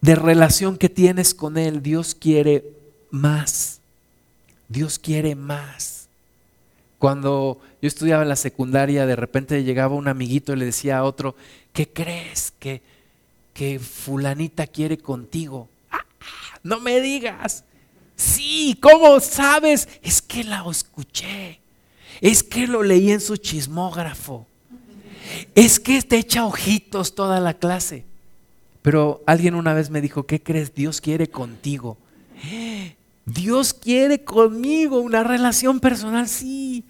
Speaker 1: de relación que tienes con Él. Dios quiere más. Dios quiere más. Cuando yo estudiaba en la secundaria, de repente llegaba un amiguito y le decía a otro, ¿qué crees que, que fulanita quiere contigo? Ah, no me digas. Sí, ¿cómo sabes? Es que la escuché. Es que lo leí en su chismógrafo. Es que te echa ojitos toda la clase. Pero alguien una vez me dijo, ¿qué crees? Dios quiere contigo. Dios quiere conmigo una relación personal, sí.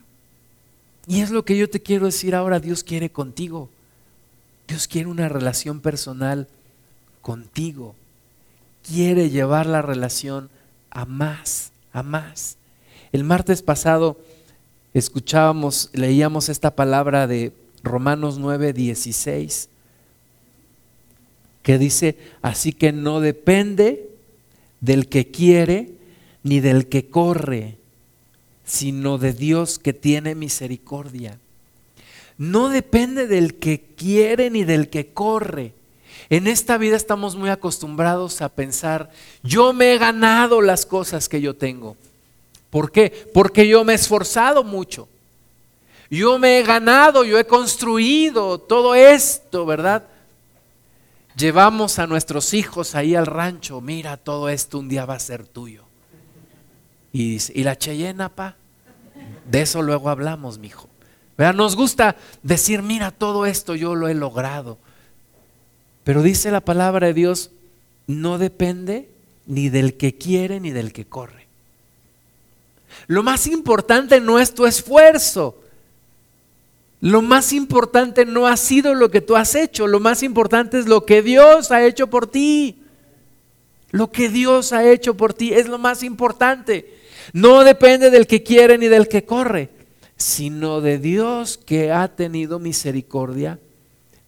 Speaker 1: Y es lo que yo te quiero decir ahora, Dios quiere contigo. Dios quiere una relación personal contigo. Quiere llevar la relación a más, a más. El martes pasado escuchábamos, leíamos esta palabra de Romanos 9, 16, que dice, así que no depende del que quiere ni del que corre, sino de Dios que tiene misericordia. No depende del que quiere ni del que corre, en esta vida estamos muy acostumbrados a pensar, yo me he ganado las cosas que yo tengo. ¿Por qué? Porque yo me he esforzado mucho. Yo me he ganado, yo he construido todo esto, ¿verdad? Llevamos a nuestros hijos ahí al rancho, mira, todo esto un día va a ser tuyo. Y ¿y la Cheyena, pa? De eso luego hablamos, mijo. ¿Verdad? Nos gusta decir, mira, todo esto yo lo he logrado. Pero dice la palabra de Dios, no depende ni del que quiere ni del que corre. Lo más importante no es tu esfuerzo. Lo más importante no ha sido lo que tú has hecho. Lo más importante es lo que Dios ha hecho por ti. Lo que Dios ha hecho por ti es lo más importante. No depende del que quiere ni del que corre, sino de Dios que ha tenido misericordia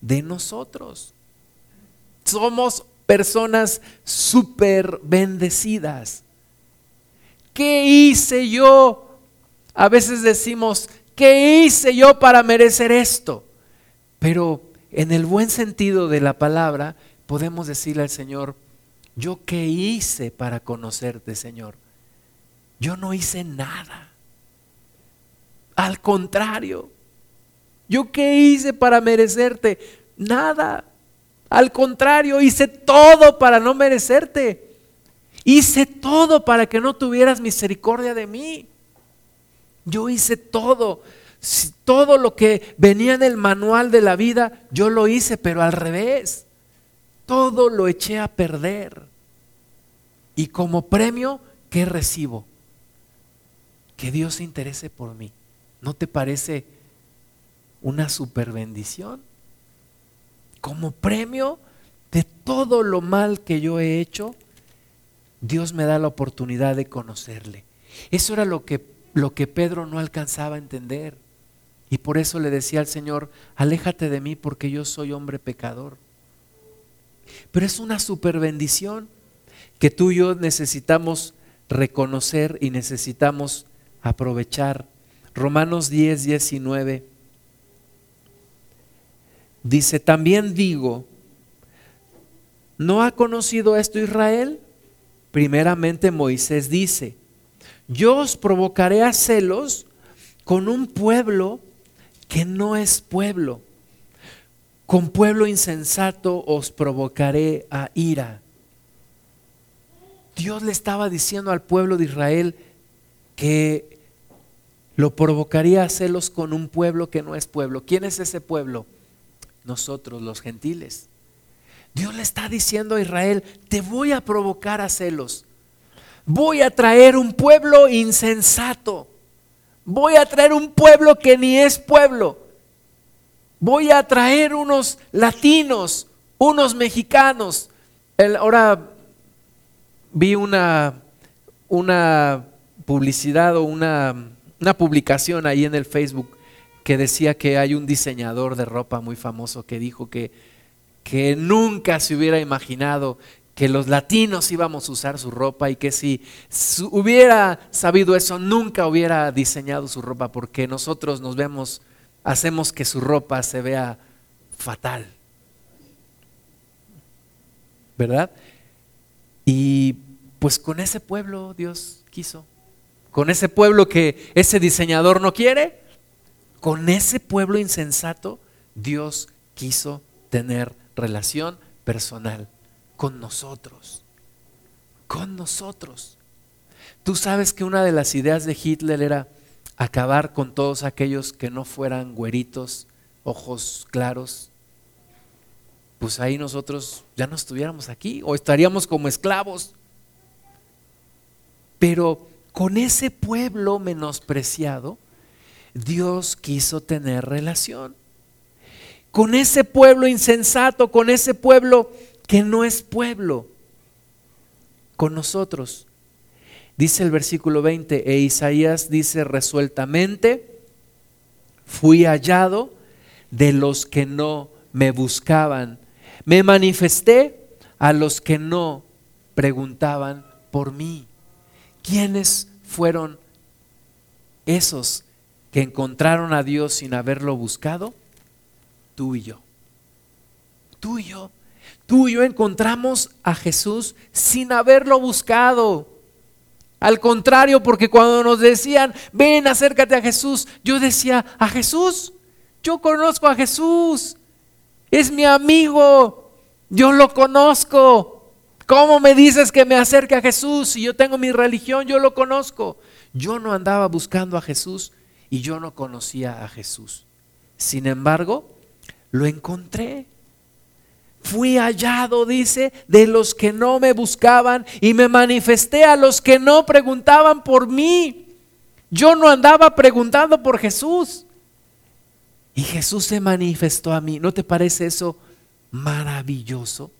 Speaker 1: de nosotros. Somos personas súper bendecidas. ¿Qué hice yo? A veces decimos, ¿qué hice yo para merecer esto? Pero en el buen sentido de la palabra, podemos decirle al Señor, ¿yo qué hice para conocerte, Señor? Yo no hice nada. Al contrario, ¿yo qué hice para merecerte? Nada. Al contrario, hice todo para no merecerte. Hice todo para que no tuvieras misericordia de mí. Yo hice todo. Todo lo que venía en el manual de la vida, yo lo hice, pero al revés. Todo lo eché a perder. Y como premio, ¿qué recibo? Que Dios se interese por mí. ¿No te parece una super bendición? Como premio de todo lo mal que yo he hecho, Dios me da la oportunidad de conocerle. Eso era lo que, lo que Pedro no alcanzaba a entender. Y por eso le decía al Señor, aléjate de mí porque yo soy hombre pecador. Pero es una super bendición que tú y yo necesitamos reconocer y necesitamos aprovechar. Romanos 10, 19 Dice, también digo, ¿no ha conocido esto Israel? Primeramente Moisés dice, yo os provocaré a celos con un pueblo que no es pueblo. Con pueblo insensato os provocaré a ira. Dios le estaba diciendo al pueblo de Israel que lo provocaría a celos con un pueblo que no es pueblo. ¿Quién es ese pueblo? Nosotros, los gentiles. Dios le está diciendo a Israel, te voy a provocar a celos. Voy a traer un pueblo insensato. Voy a traer un pueblo que ni es pueblo. Voy a traer unos latinos, unos mexicanos. ahora vi una, una publicidad o una, una publicación ahí en el Facebook que decía que hay un diseñador de ropa muy famoso que dijo que, que nunca se hubiera imaginado que los latinos íbamos a usar su ropa y que si hubiera sabido eso nunca hubiera diseñado su ropa porque nosotros nos vemos, hacemos que su ropa se vea fatal. ¿Verdad? Y pues con ese pueblo Dios quiso. Con ese pueblo que ese diseñador no quiere, con ese pueblo insensato Dios quiso tener relación personal con nosotros, con nosotros. Tú sabes que una de las ideas de Hitler era acabar con todos aquellos que no fueran güeritos, ojos claros. Pues ahí nosotros ya no estuviéramos aquí o estaríamos como esclavos. Pero con ese pueblo menospreciado, Dios quiso tener relación. Con ese pueblo insensato, con ese pueblo que no es pueblo con nosotros. Dice el versículo 20, e Isaías dice resueltamente, fui hallado de los que no me buscaban, me manifesté a los que no preguntaban por mí. ¿Quiénes fueron esos que encontraron a Dios sin haberlo buscado? Tú y yo. Tú y yo. Tú y yo encontramos a Jesús sin haberlo buscado. Al contrario, porque cuando nos decían, ven, acércate a Jesús, yo decía, a Jesús, yo conozco a Jesús, es mi amigo, yo lo conozco. ¿Cómo me dices que me acerque a Jesús? Si yo tengo mi religión, yo lo conozco. Yo no andaba buscando a Jesús y yo no conocía a Jesús. Sin embargo, lo encontré. Fui hallado, dice, de los que no me buscaban y me manifesté a los que no preguntaban por mí. Yo no andaba preguntando por Jesús. Y Jesús se manifestó a mí. ¿No te parece eso maravilloso?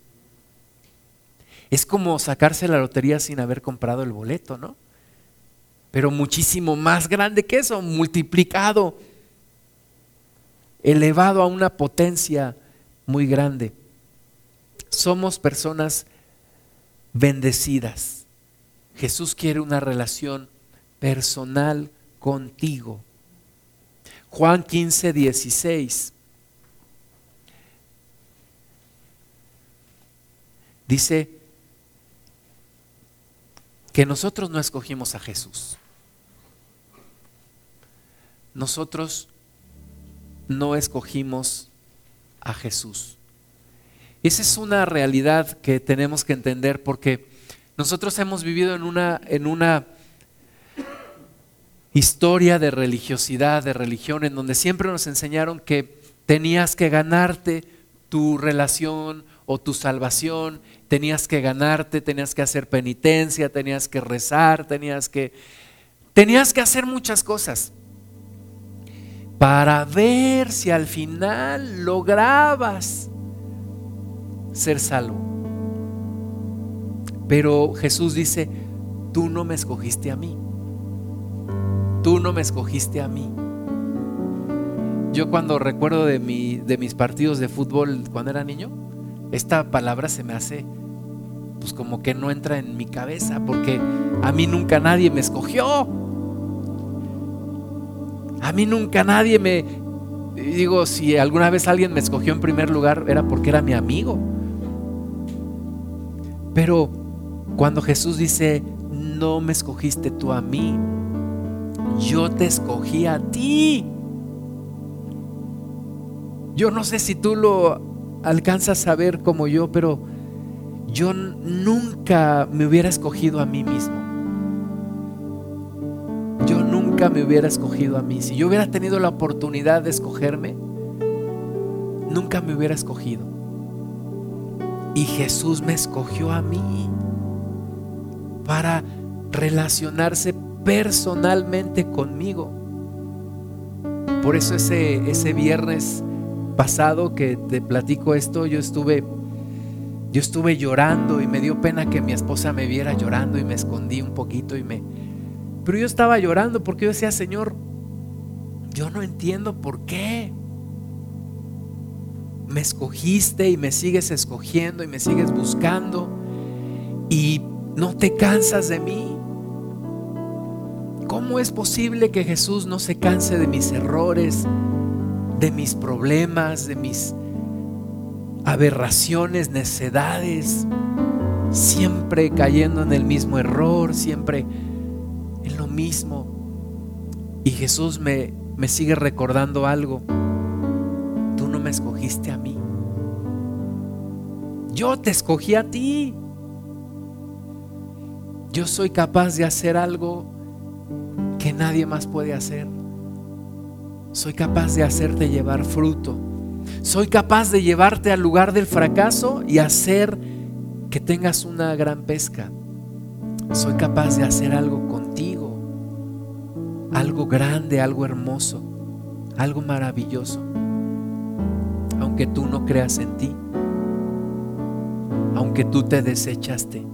Speaker 1: Es como sacarse la lotería sin haber comprado el boleto, ¿no? Pero muchísimo más grande que eso, multiplicado, elevado a una potencia muy grande somos personas bendecidas. Jesús quiere una relación personal contigo. Juan 15, 16. Dice que nosotros no escogimos a Jesús. Nosotros no escogimos a Jesús. Esa es una realidad que tenemos que entender porque nosotros hemos vivido en una, en una historia de religiosidad, de religión, en donde siempre nos enseñaron que tenías que ganarte tu relación o tu salvación, tenías que ganarte, tenías que hacer penitencia, tenías que rezar, tenías que tenías que hacer muchas cosas para ver si al final lograbas ser salvo. Pero Jesús dice, tú no me escogiste a mí. Tú no me escogiste a mí. Yo cuando recuerdo de, mi, de mis partidos de fútbol cuando era niño, esta palabra se me hace pues como que no entra en mi cabeza porque a mí nunca nadie me escogió. A mí nunca nadie me digo si alguna vez alguien me escogió en primer lugar era porque era mi amigo. Pero cuando Jesús dice, no me escogiste tú a mí, yo te escogí a ti. Yo no sé si tú lo alcanzas a ver como yo, pero yo nunca me hubiera escogido a mí mismo. Nunca me hubiera escogido a mí. Si yo hubiera tenido la oportunidad de escogerme, nunca me hubiera escogido. Y Jesús me escogió a mí para relacionarse personalmente conmigo. Por eso ese, ese viernes pasado que te platico esto, yo estuve yo estuve llorando y me dio pena que mi esposa me viera llorando y me escondí un poquito y me Pero yo estaba llorando porque yo decía, "Señor, yo no entiendo por qué me escogiste y me sigues escogiendo y me sigues buscando y no te cansas de mí. ¿Cómo es posible que Jesús no se canse de mis errores, de mis problemas, de mis aberraciones, necedades, siempre cayendo en el mismo error, siempre mismo? Y Jesús me, me sigue recordando algo. Tú no me escogiste a mí. Yo te escogí a ti. Yo soy capaz de hacer algo que nadie más puede hacer. Soy capaz de hacerte llevar fruto. Soy capaz de llevarte al lugar del fracaso y hacer que tengas una gran pesca. Soy capaz de hacer algo contigo. Algo grande, algo hermoso, algo maravilloso. Aunque tú no creas en ti. Aunque tú te desechaste.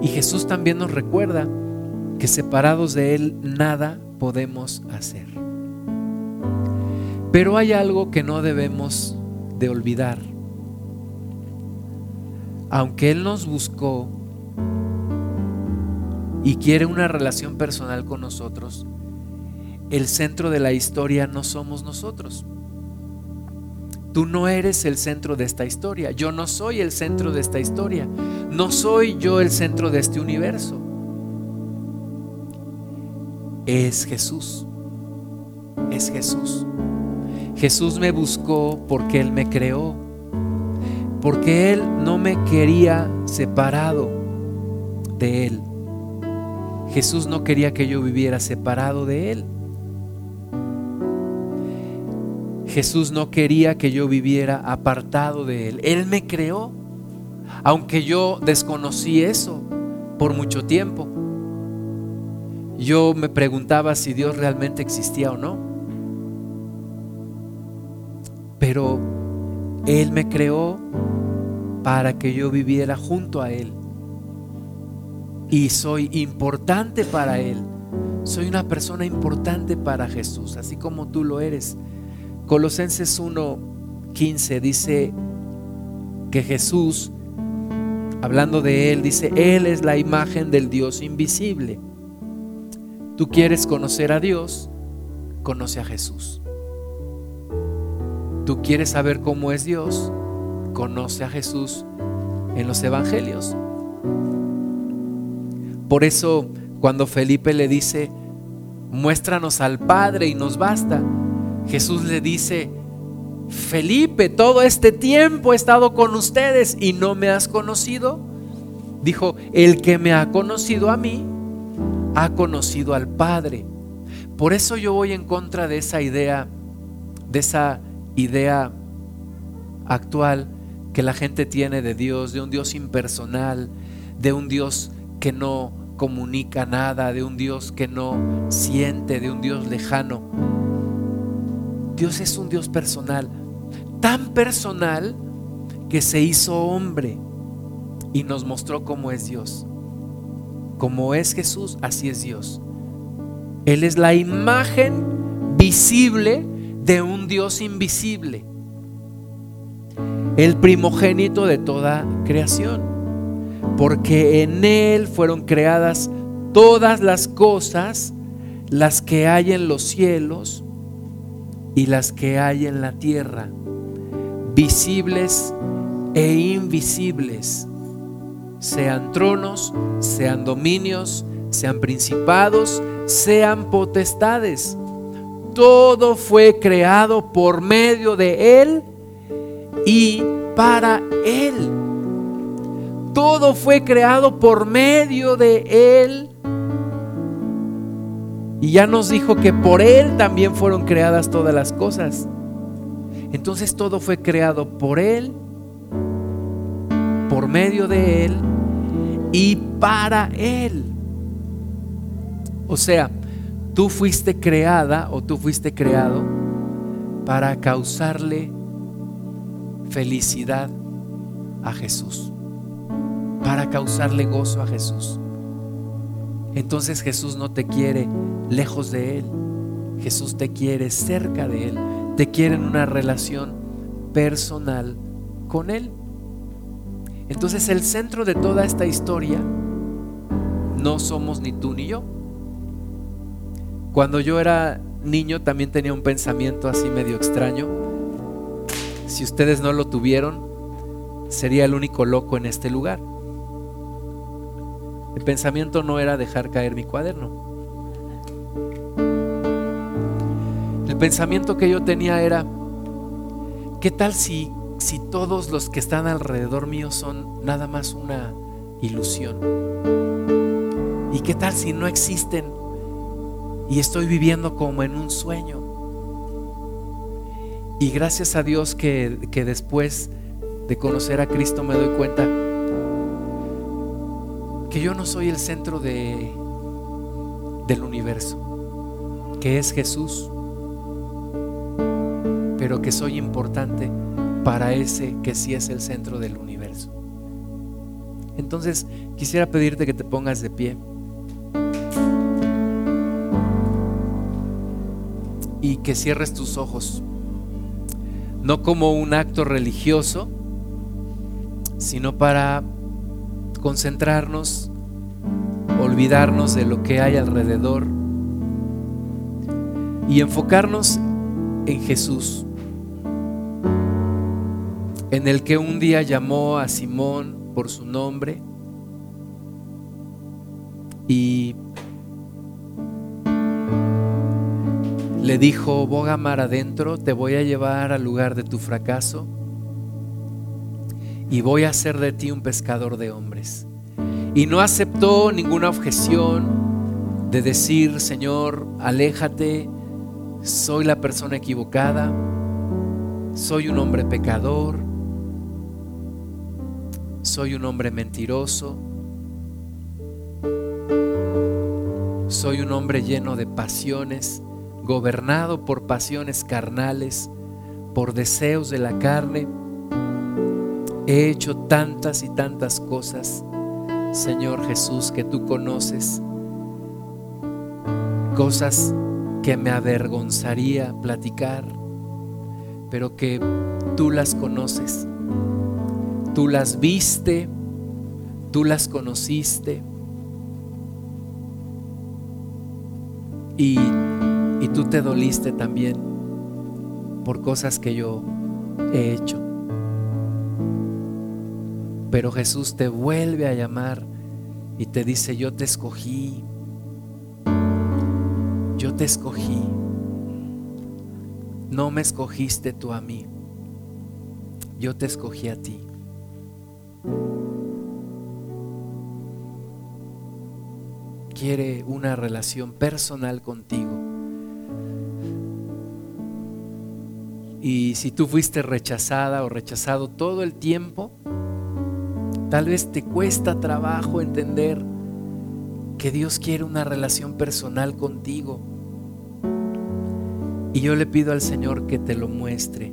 Speaker 1: Y Jesús también nos recuerda que separados de Él nada podemos hacer. Pero hay algo que no debemos de olvidar. Aunque Él nos buscó y quiere una relación personal con nosotros, el centro de la historia no somos nosotros. Tú no eres el centro de esta historia. Yo no soy el centro de esta historia. No soy yo el centro de este universo. Es Jesús. Es Jesús. Jesús me buscó porque Él me creó. Porque Él no me quería separado de Él. Jesús no quería que yo viviera separado de Él. Jesús no quería que yo viviera apartado de Él. Él me creó, aunque yo desconocí eso por mucho tiempo. Yo me preguntaba si Dios realmente existía o no. Pero Él me creó para que yo viviera junto a Él. Y soy importante para Él. Soy una persona importante para Jesús, así como tú lo eres. Colosenses 1:15 dice que Jesús, hablando de Él, dice, Él es la imagen del Dios invisible. Tú quieres conocer a Dios, conoce a Jesús. Tú quieres saber cómo es Dios, conoce a Jesús en los evangelios. Por eso cuando Felipe le dice, muéstranos al Padre y nos basta, Jesús le dice, Felipe, todo este tiempo he estado con ustedes y no me has conocido. Dijo, el que me ha conocido a mí, ha conocido al Padre. Por eso yo voy en contra de esa idea, de esa idea actual que la gente tiene de Dios, de un Dios impersonal, de un Dios que no comunica nada, de un Dios que no siente, de un Dios lejano. Dios es un Dios personal, tan personal que se hizo hombre y nos mostró cómo es Dios. Como es Jesús, así es Dios. Él es la imagen visible de un Dios invisible. El primogénito de toda creación. Porque en Él fueron creadas todas las cosas, las que hay en los cielos y las que hay en la tierra, visibles e invisibles, sean tronos, sean dominios, sean principados, sean potestades. Todo fue creado por medio de Él y para Él. Todo fue creado por medio de Él. Y ya nos dijo que por Él también fueron creadas todas las cosas. Entonces todo fue creado por Él, por medio de Él y para Él. O sea, tú fuiste creada o tú fuiste creado para causarle felicidad a Jesús, para causarle gozo a Jesús. Entonces Jesús no te quiere lejos de Él, Jesús te quiere cerca de Él, te quiere en una relación personal con Él. Entonces el centro de toda esta historia no somos ni tú ni yo. Cuando yo era niño también tenía un pensamiento así medio extraño. Si ustedes no lo tuvieron, sería el único loco en este lugar. El pensamiento no era dejar caer mi cuaderno. El pensamiento que yo tenía era, ¿qué tal si si todos los que están alrededor mío son nada más una ilusión? ¿Y qué tal si no existen y estoy viviendo como en un sueño? Y gracias a Dios que, que después de conocer a Cristo me doy cuenta que yo no soy el centro de, del universo, que es Jesús, pero que soy importante para ese que sí es el centro del universo. Entonces, quisiera pedirte que te pongas de pie. Y que cierres tus ojos. No como un acto religioso, sino para concentrarnos, olvidarnos de lo que hay alrededor y enfocarnos en Jesús en el que un día llamó a Simón por su nombre y le dijo, boga mar adentro, te voy a llevar al lugar de tu fracaso y voy a hacer de ti un pescador de hombres. Y no aceptó ninguna objeción de decir, Señor, aléjate, soy la persona equivocada, soy un hombre pecador, soy un hombre mentiroso. Soy un hombre lleno de pasiones, gobernado por pasiones carnales, por deseos de la carne. He hecho tantas y tantas cosas, Señor Jesús, que tú conoces. Cosas que me avergonzaría platicar, pero que tú las conoces Tú las viste, tú las conociste y, tú te doliste también por cosas que yo he hecho. Pero Jesús te vuelve a llamar y te dice, yo te escogí, yo te escogí, no me escogiste tú a mí, yo te escogí a ti. Quiere una relación personal contigo. Y si tú fuiste rechazada o rechazado todo el tiempo, tal vez te cuesta trabajo entender que Dios quiere una relación personal contigo. Y yo le pido al Señor que te lo muestre,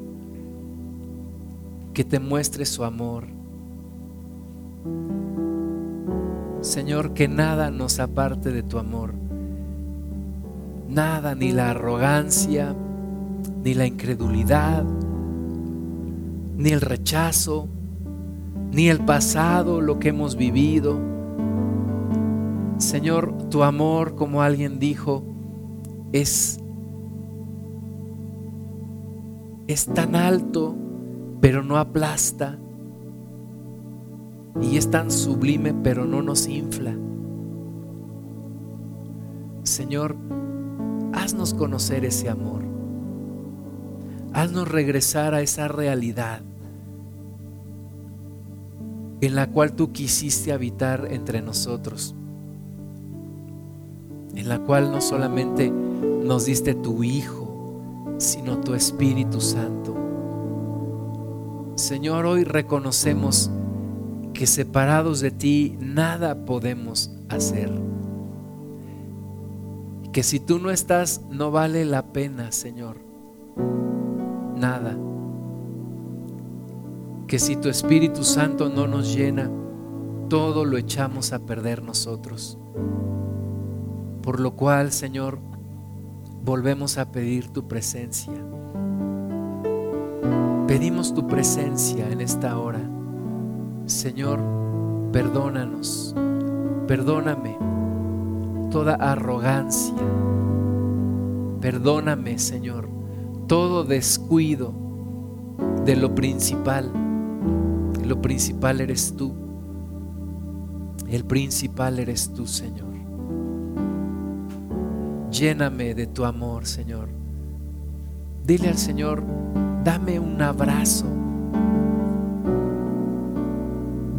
Speaker 1: que te muestre su amor, Señor, que nada nos aparte de tu amor. Nada, ni la arrogancia, ni la incredulidad, ni el rechazo, ni el pasado, lo que hemos vivido. Señor, tu amor, como alguien dijo, es, es tan alto, pero no aplasta y es tan sublime, pero no nos infla. Señor, haznos conocer ese amor. Haznos regresar a esa realidad en la cual tú quisiste habitar entre nosotros, en la cual no solamente nos diste tu Hijo, sino tu Espíritu Santo. Señor, hoy reconocemos que separados de ti nada podemos hacer. Que si tú no estás, no vale la pena, Señor. Nada que si tu Espíritu Santo no nos llena, todo lo echamos a perder nosotros. Por lo cual, Señor, volvemos a pedir tu presencia. Pedimos tu presencia en esta hora. Señor, perdónanos, perdóname toda arrogancia. Perdóname, Señor, todo descuido de lo principal lo principal eres tú. El principal eres tú, Señor. Lléname de tu amor, Señor. Dile al Señor, dame un abrazo.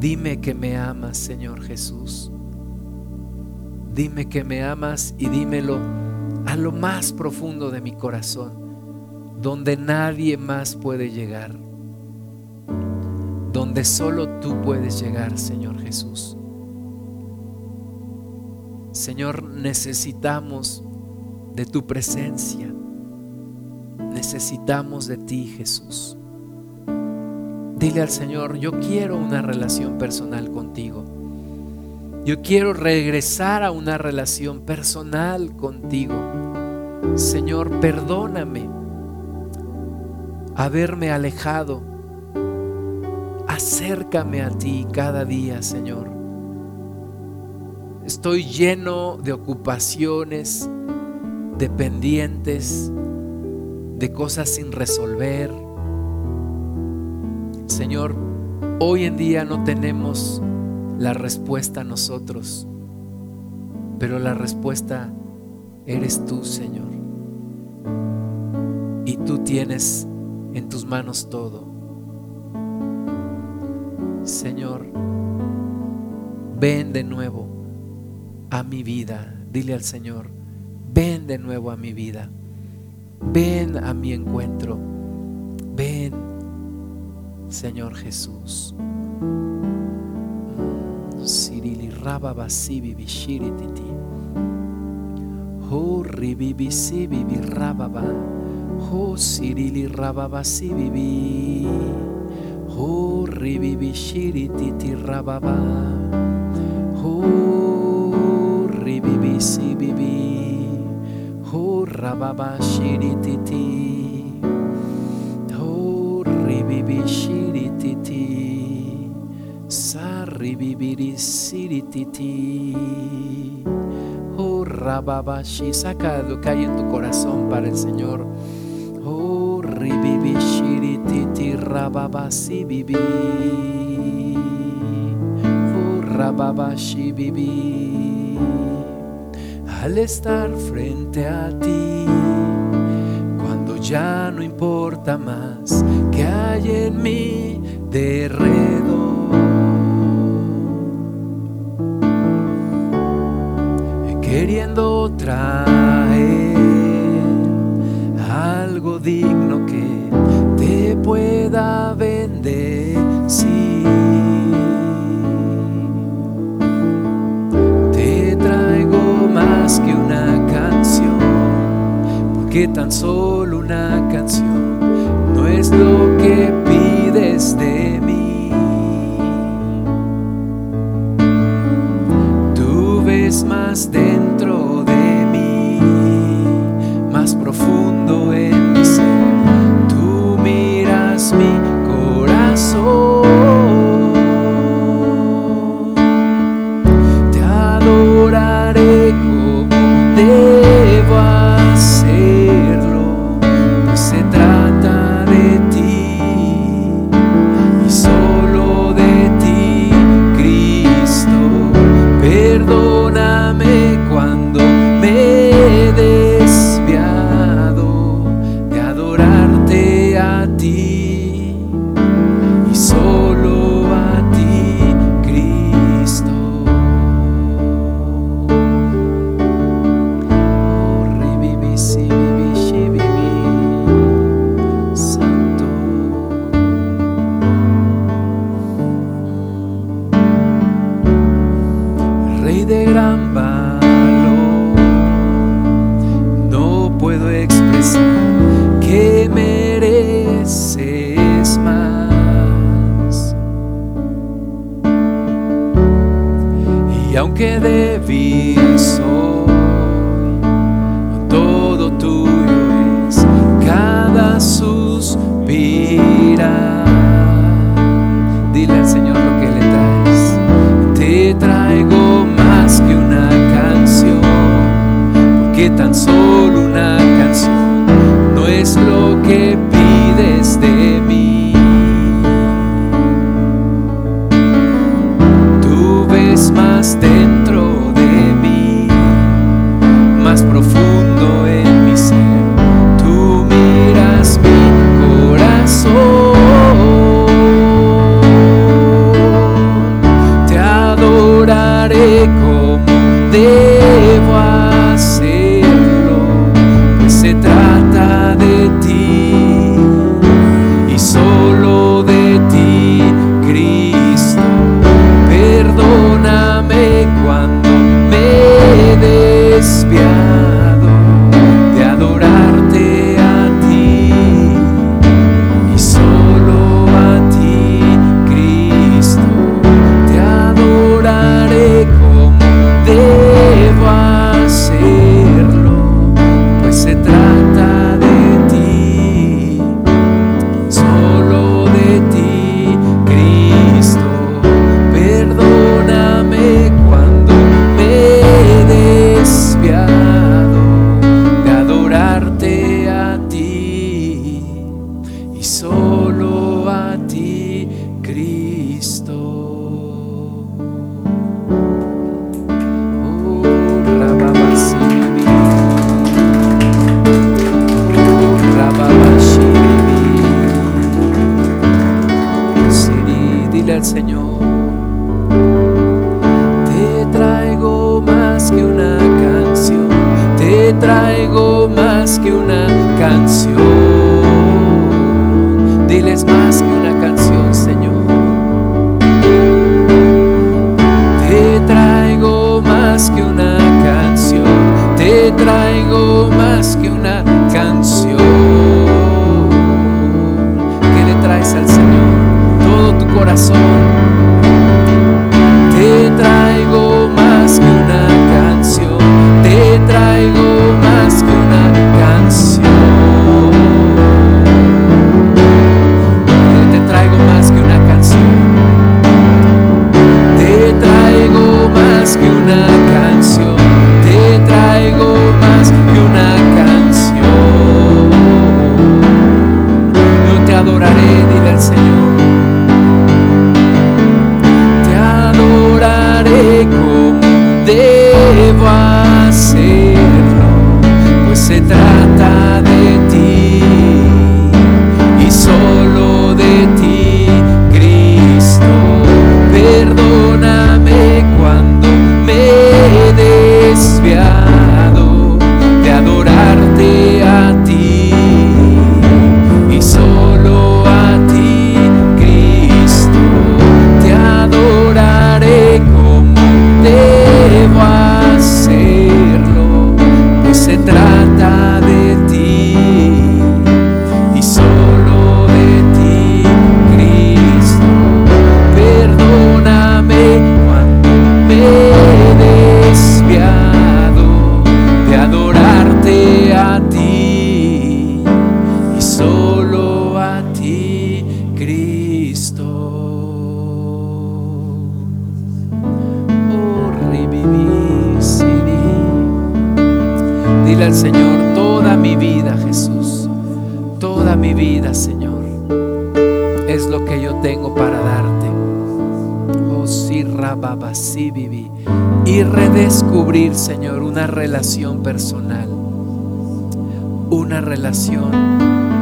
Speaker 1: Dime que me amas, Señor Jesús. Dime que me amas y dímelo a lo más profundo de mi corazón, donde nadie más puede llegar donde solo tú puedes llegar, Señor Jesús. Señor, necesitamos de tu presencia. Necesitamos de ti, Jesús. Dile al Señor, yo quiero una relación personal contigo. Yo quiero regresar a una relación personal contigo. Señor, perdóname haberme alejado acércame a ti cada día, Señor. Estoy lleno de ocupaciones, de pendientes, de cosas sin resolver. Señor, hoy en día no tenemos la respuesta nosotros, pero la respuesta eres tú, Señor. Y tú tienes en tus manos todo. Señor, ven de nuevo a mi vida. Dile al Señor, ven de nuevo a mi vida. Ven a mi encuentro. Ven, Señor Jesús. Sirili rababa sibi bishiri titi. Ho ribibi sibi. Ho sirili rababa sibi. Ho ribibi shiri titi rababa. Ho ribibi si bibi. Ho rababa shiri titi. Ho ribibi shiri titi. Sa ribibiri siri titi. Oh, rababa shi. Saca lo que hay en tu corazón para el Señor. Titi rababa si bibi. Oh, rababa shi bibi. Al estar frente a ti, cuando ya no importa más que hay en mi derredor. Queriendo traer tan solo rescue now. personal, una relación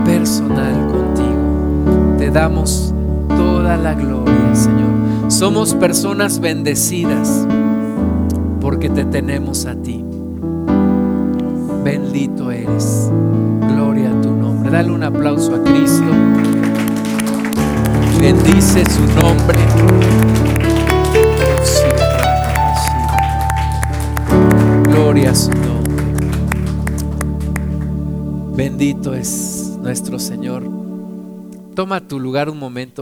Speaker 1: personal contigo. Te damos toda la gloria, Señor. Somos personas bendecidas porque te tenemos a ti. Bendito eres. Gloria a tu nombre. Dale un aplauso a Cristo. Bendice su nombre. Gloria a su Bendito es nuestro Señor. Toma tu lugar un momento.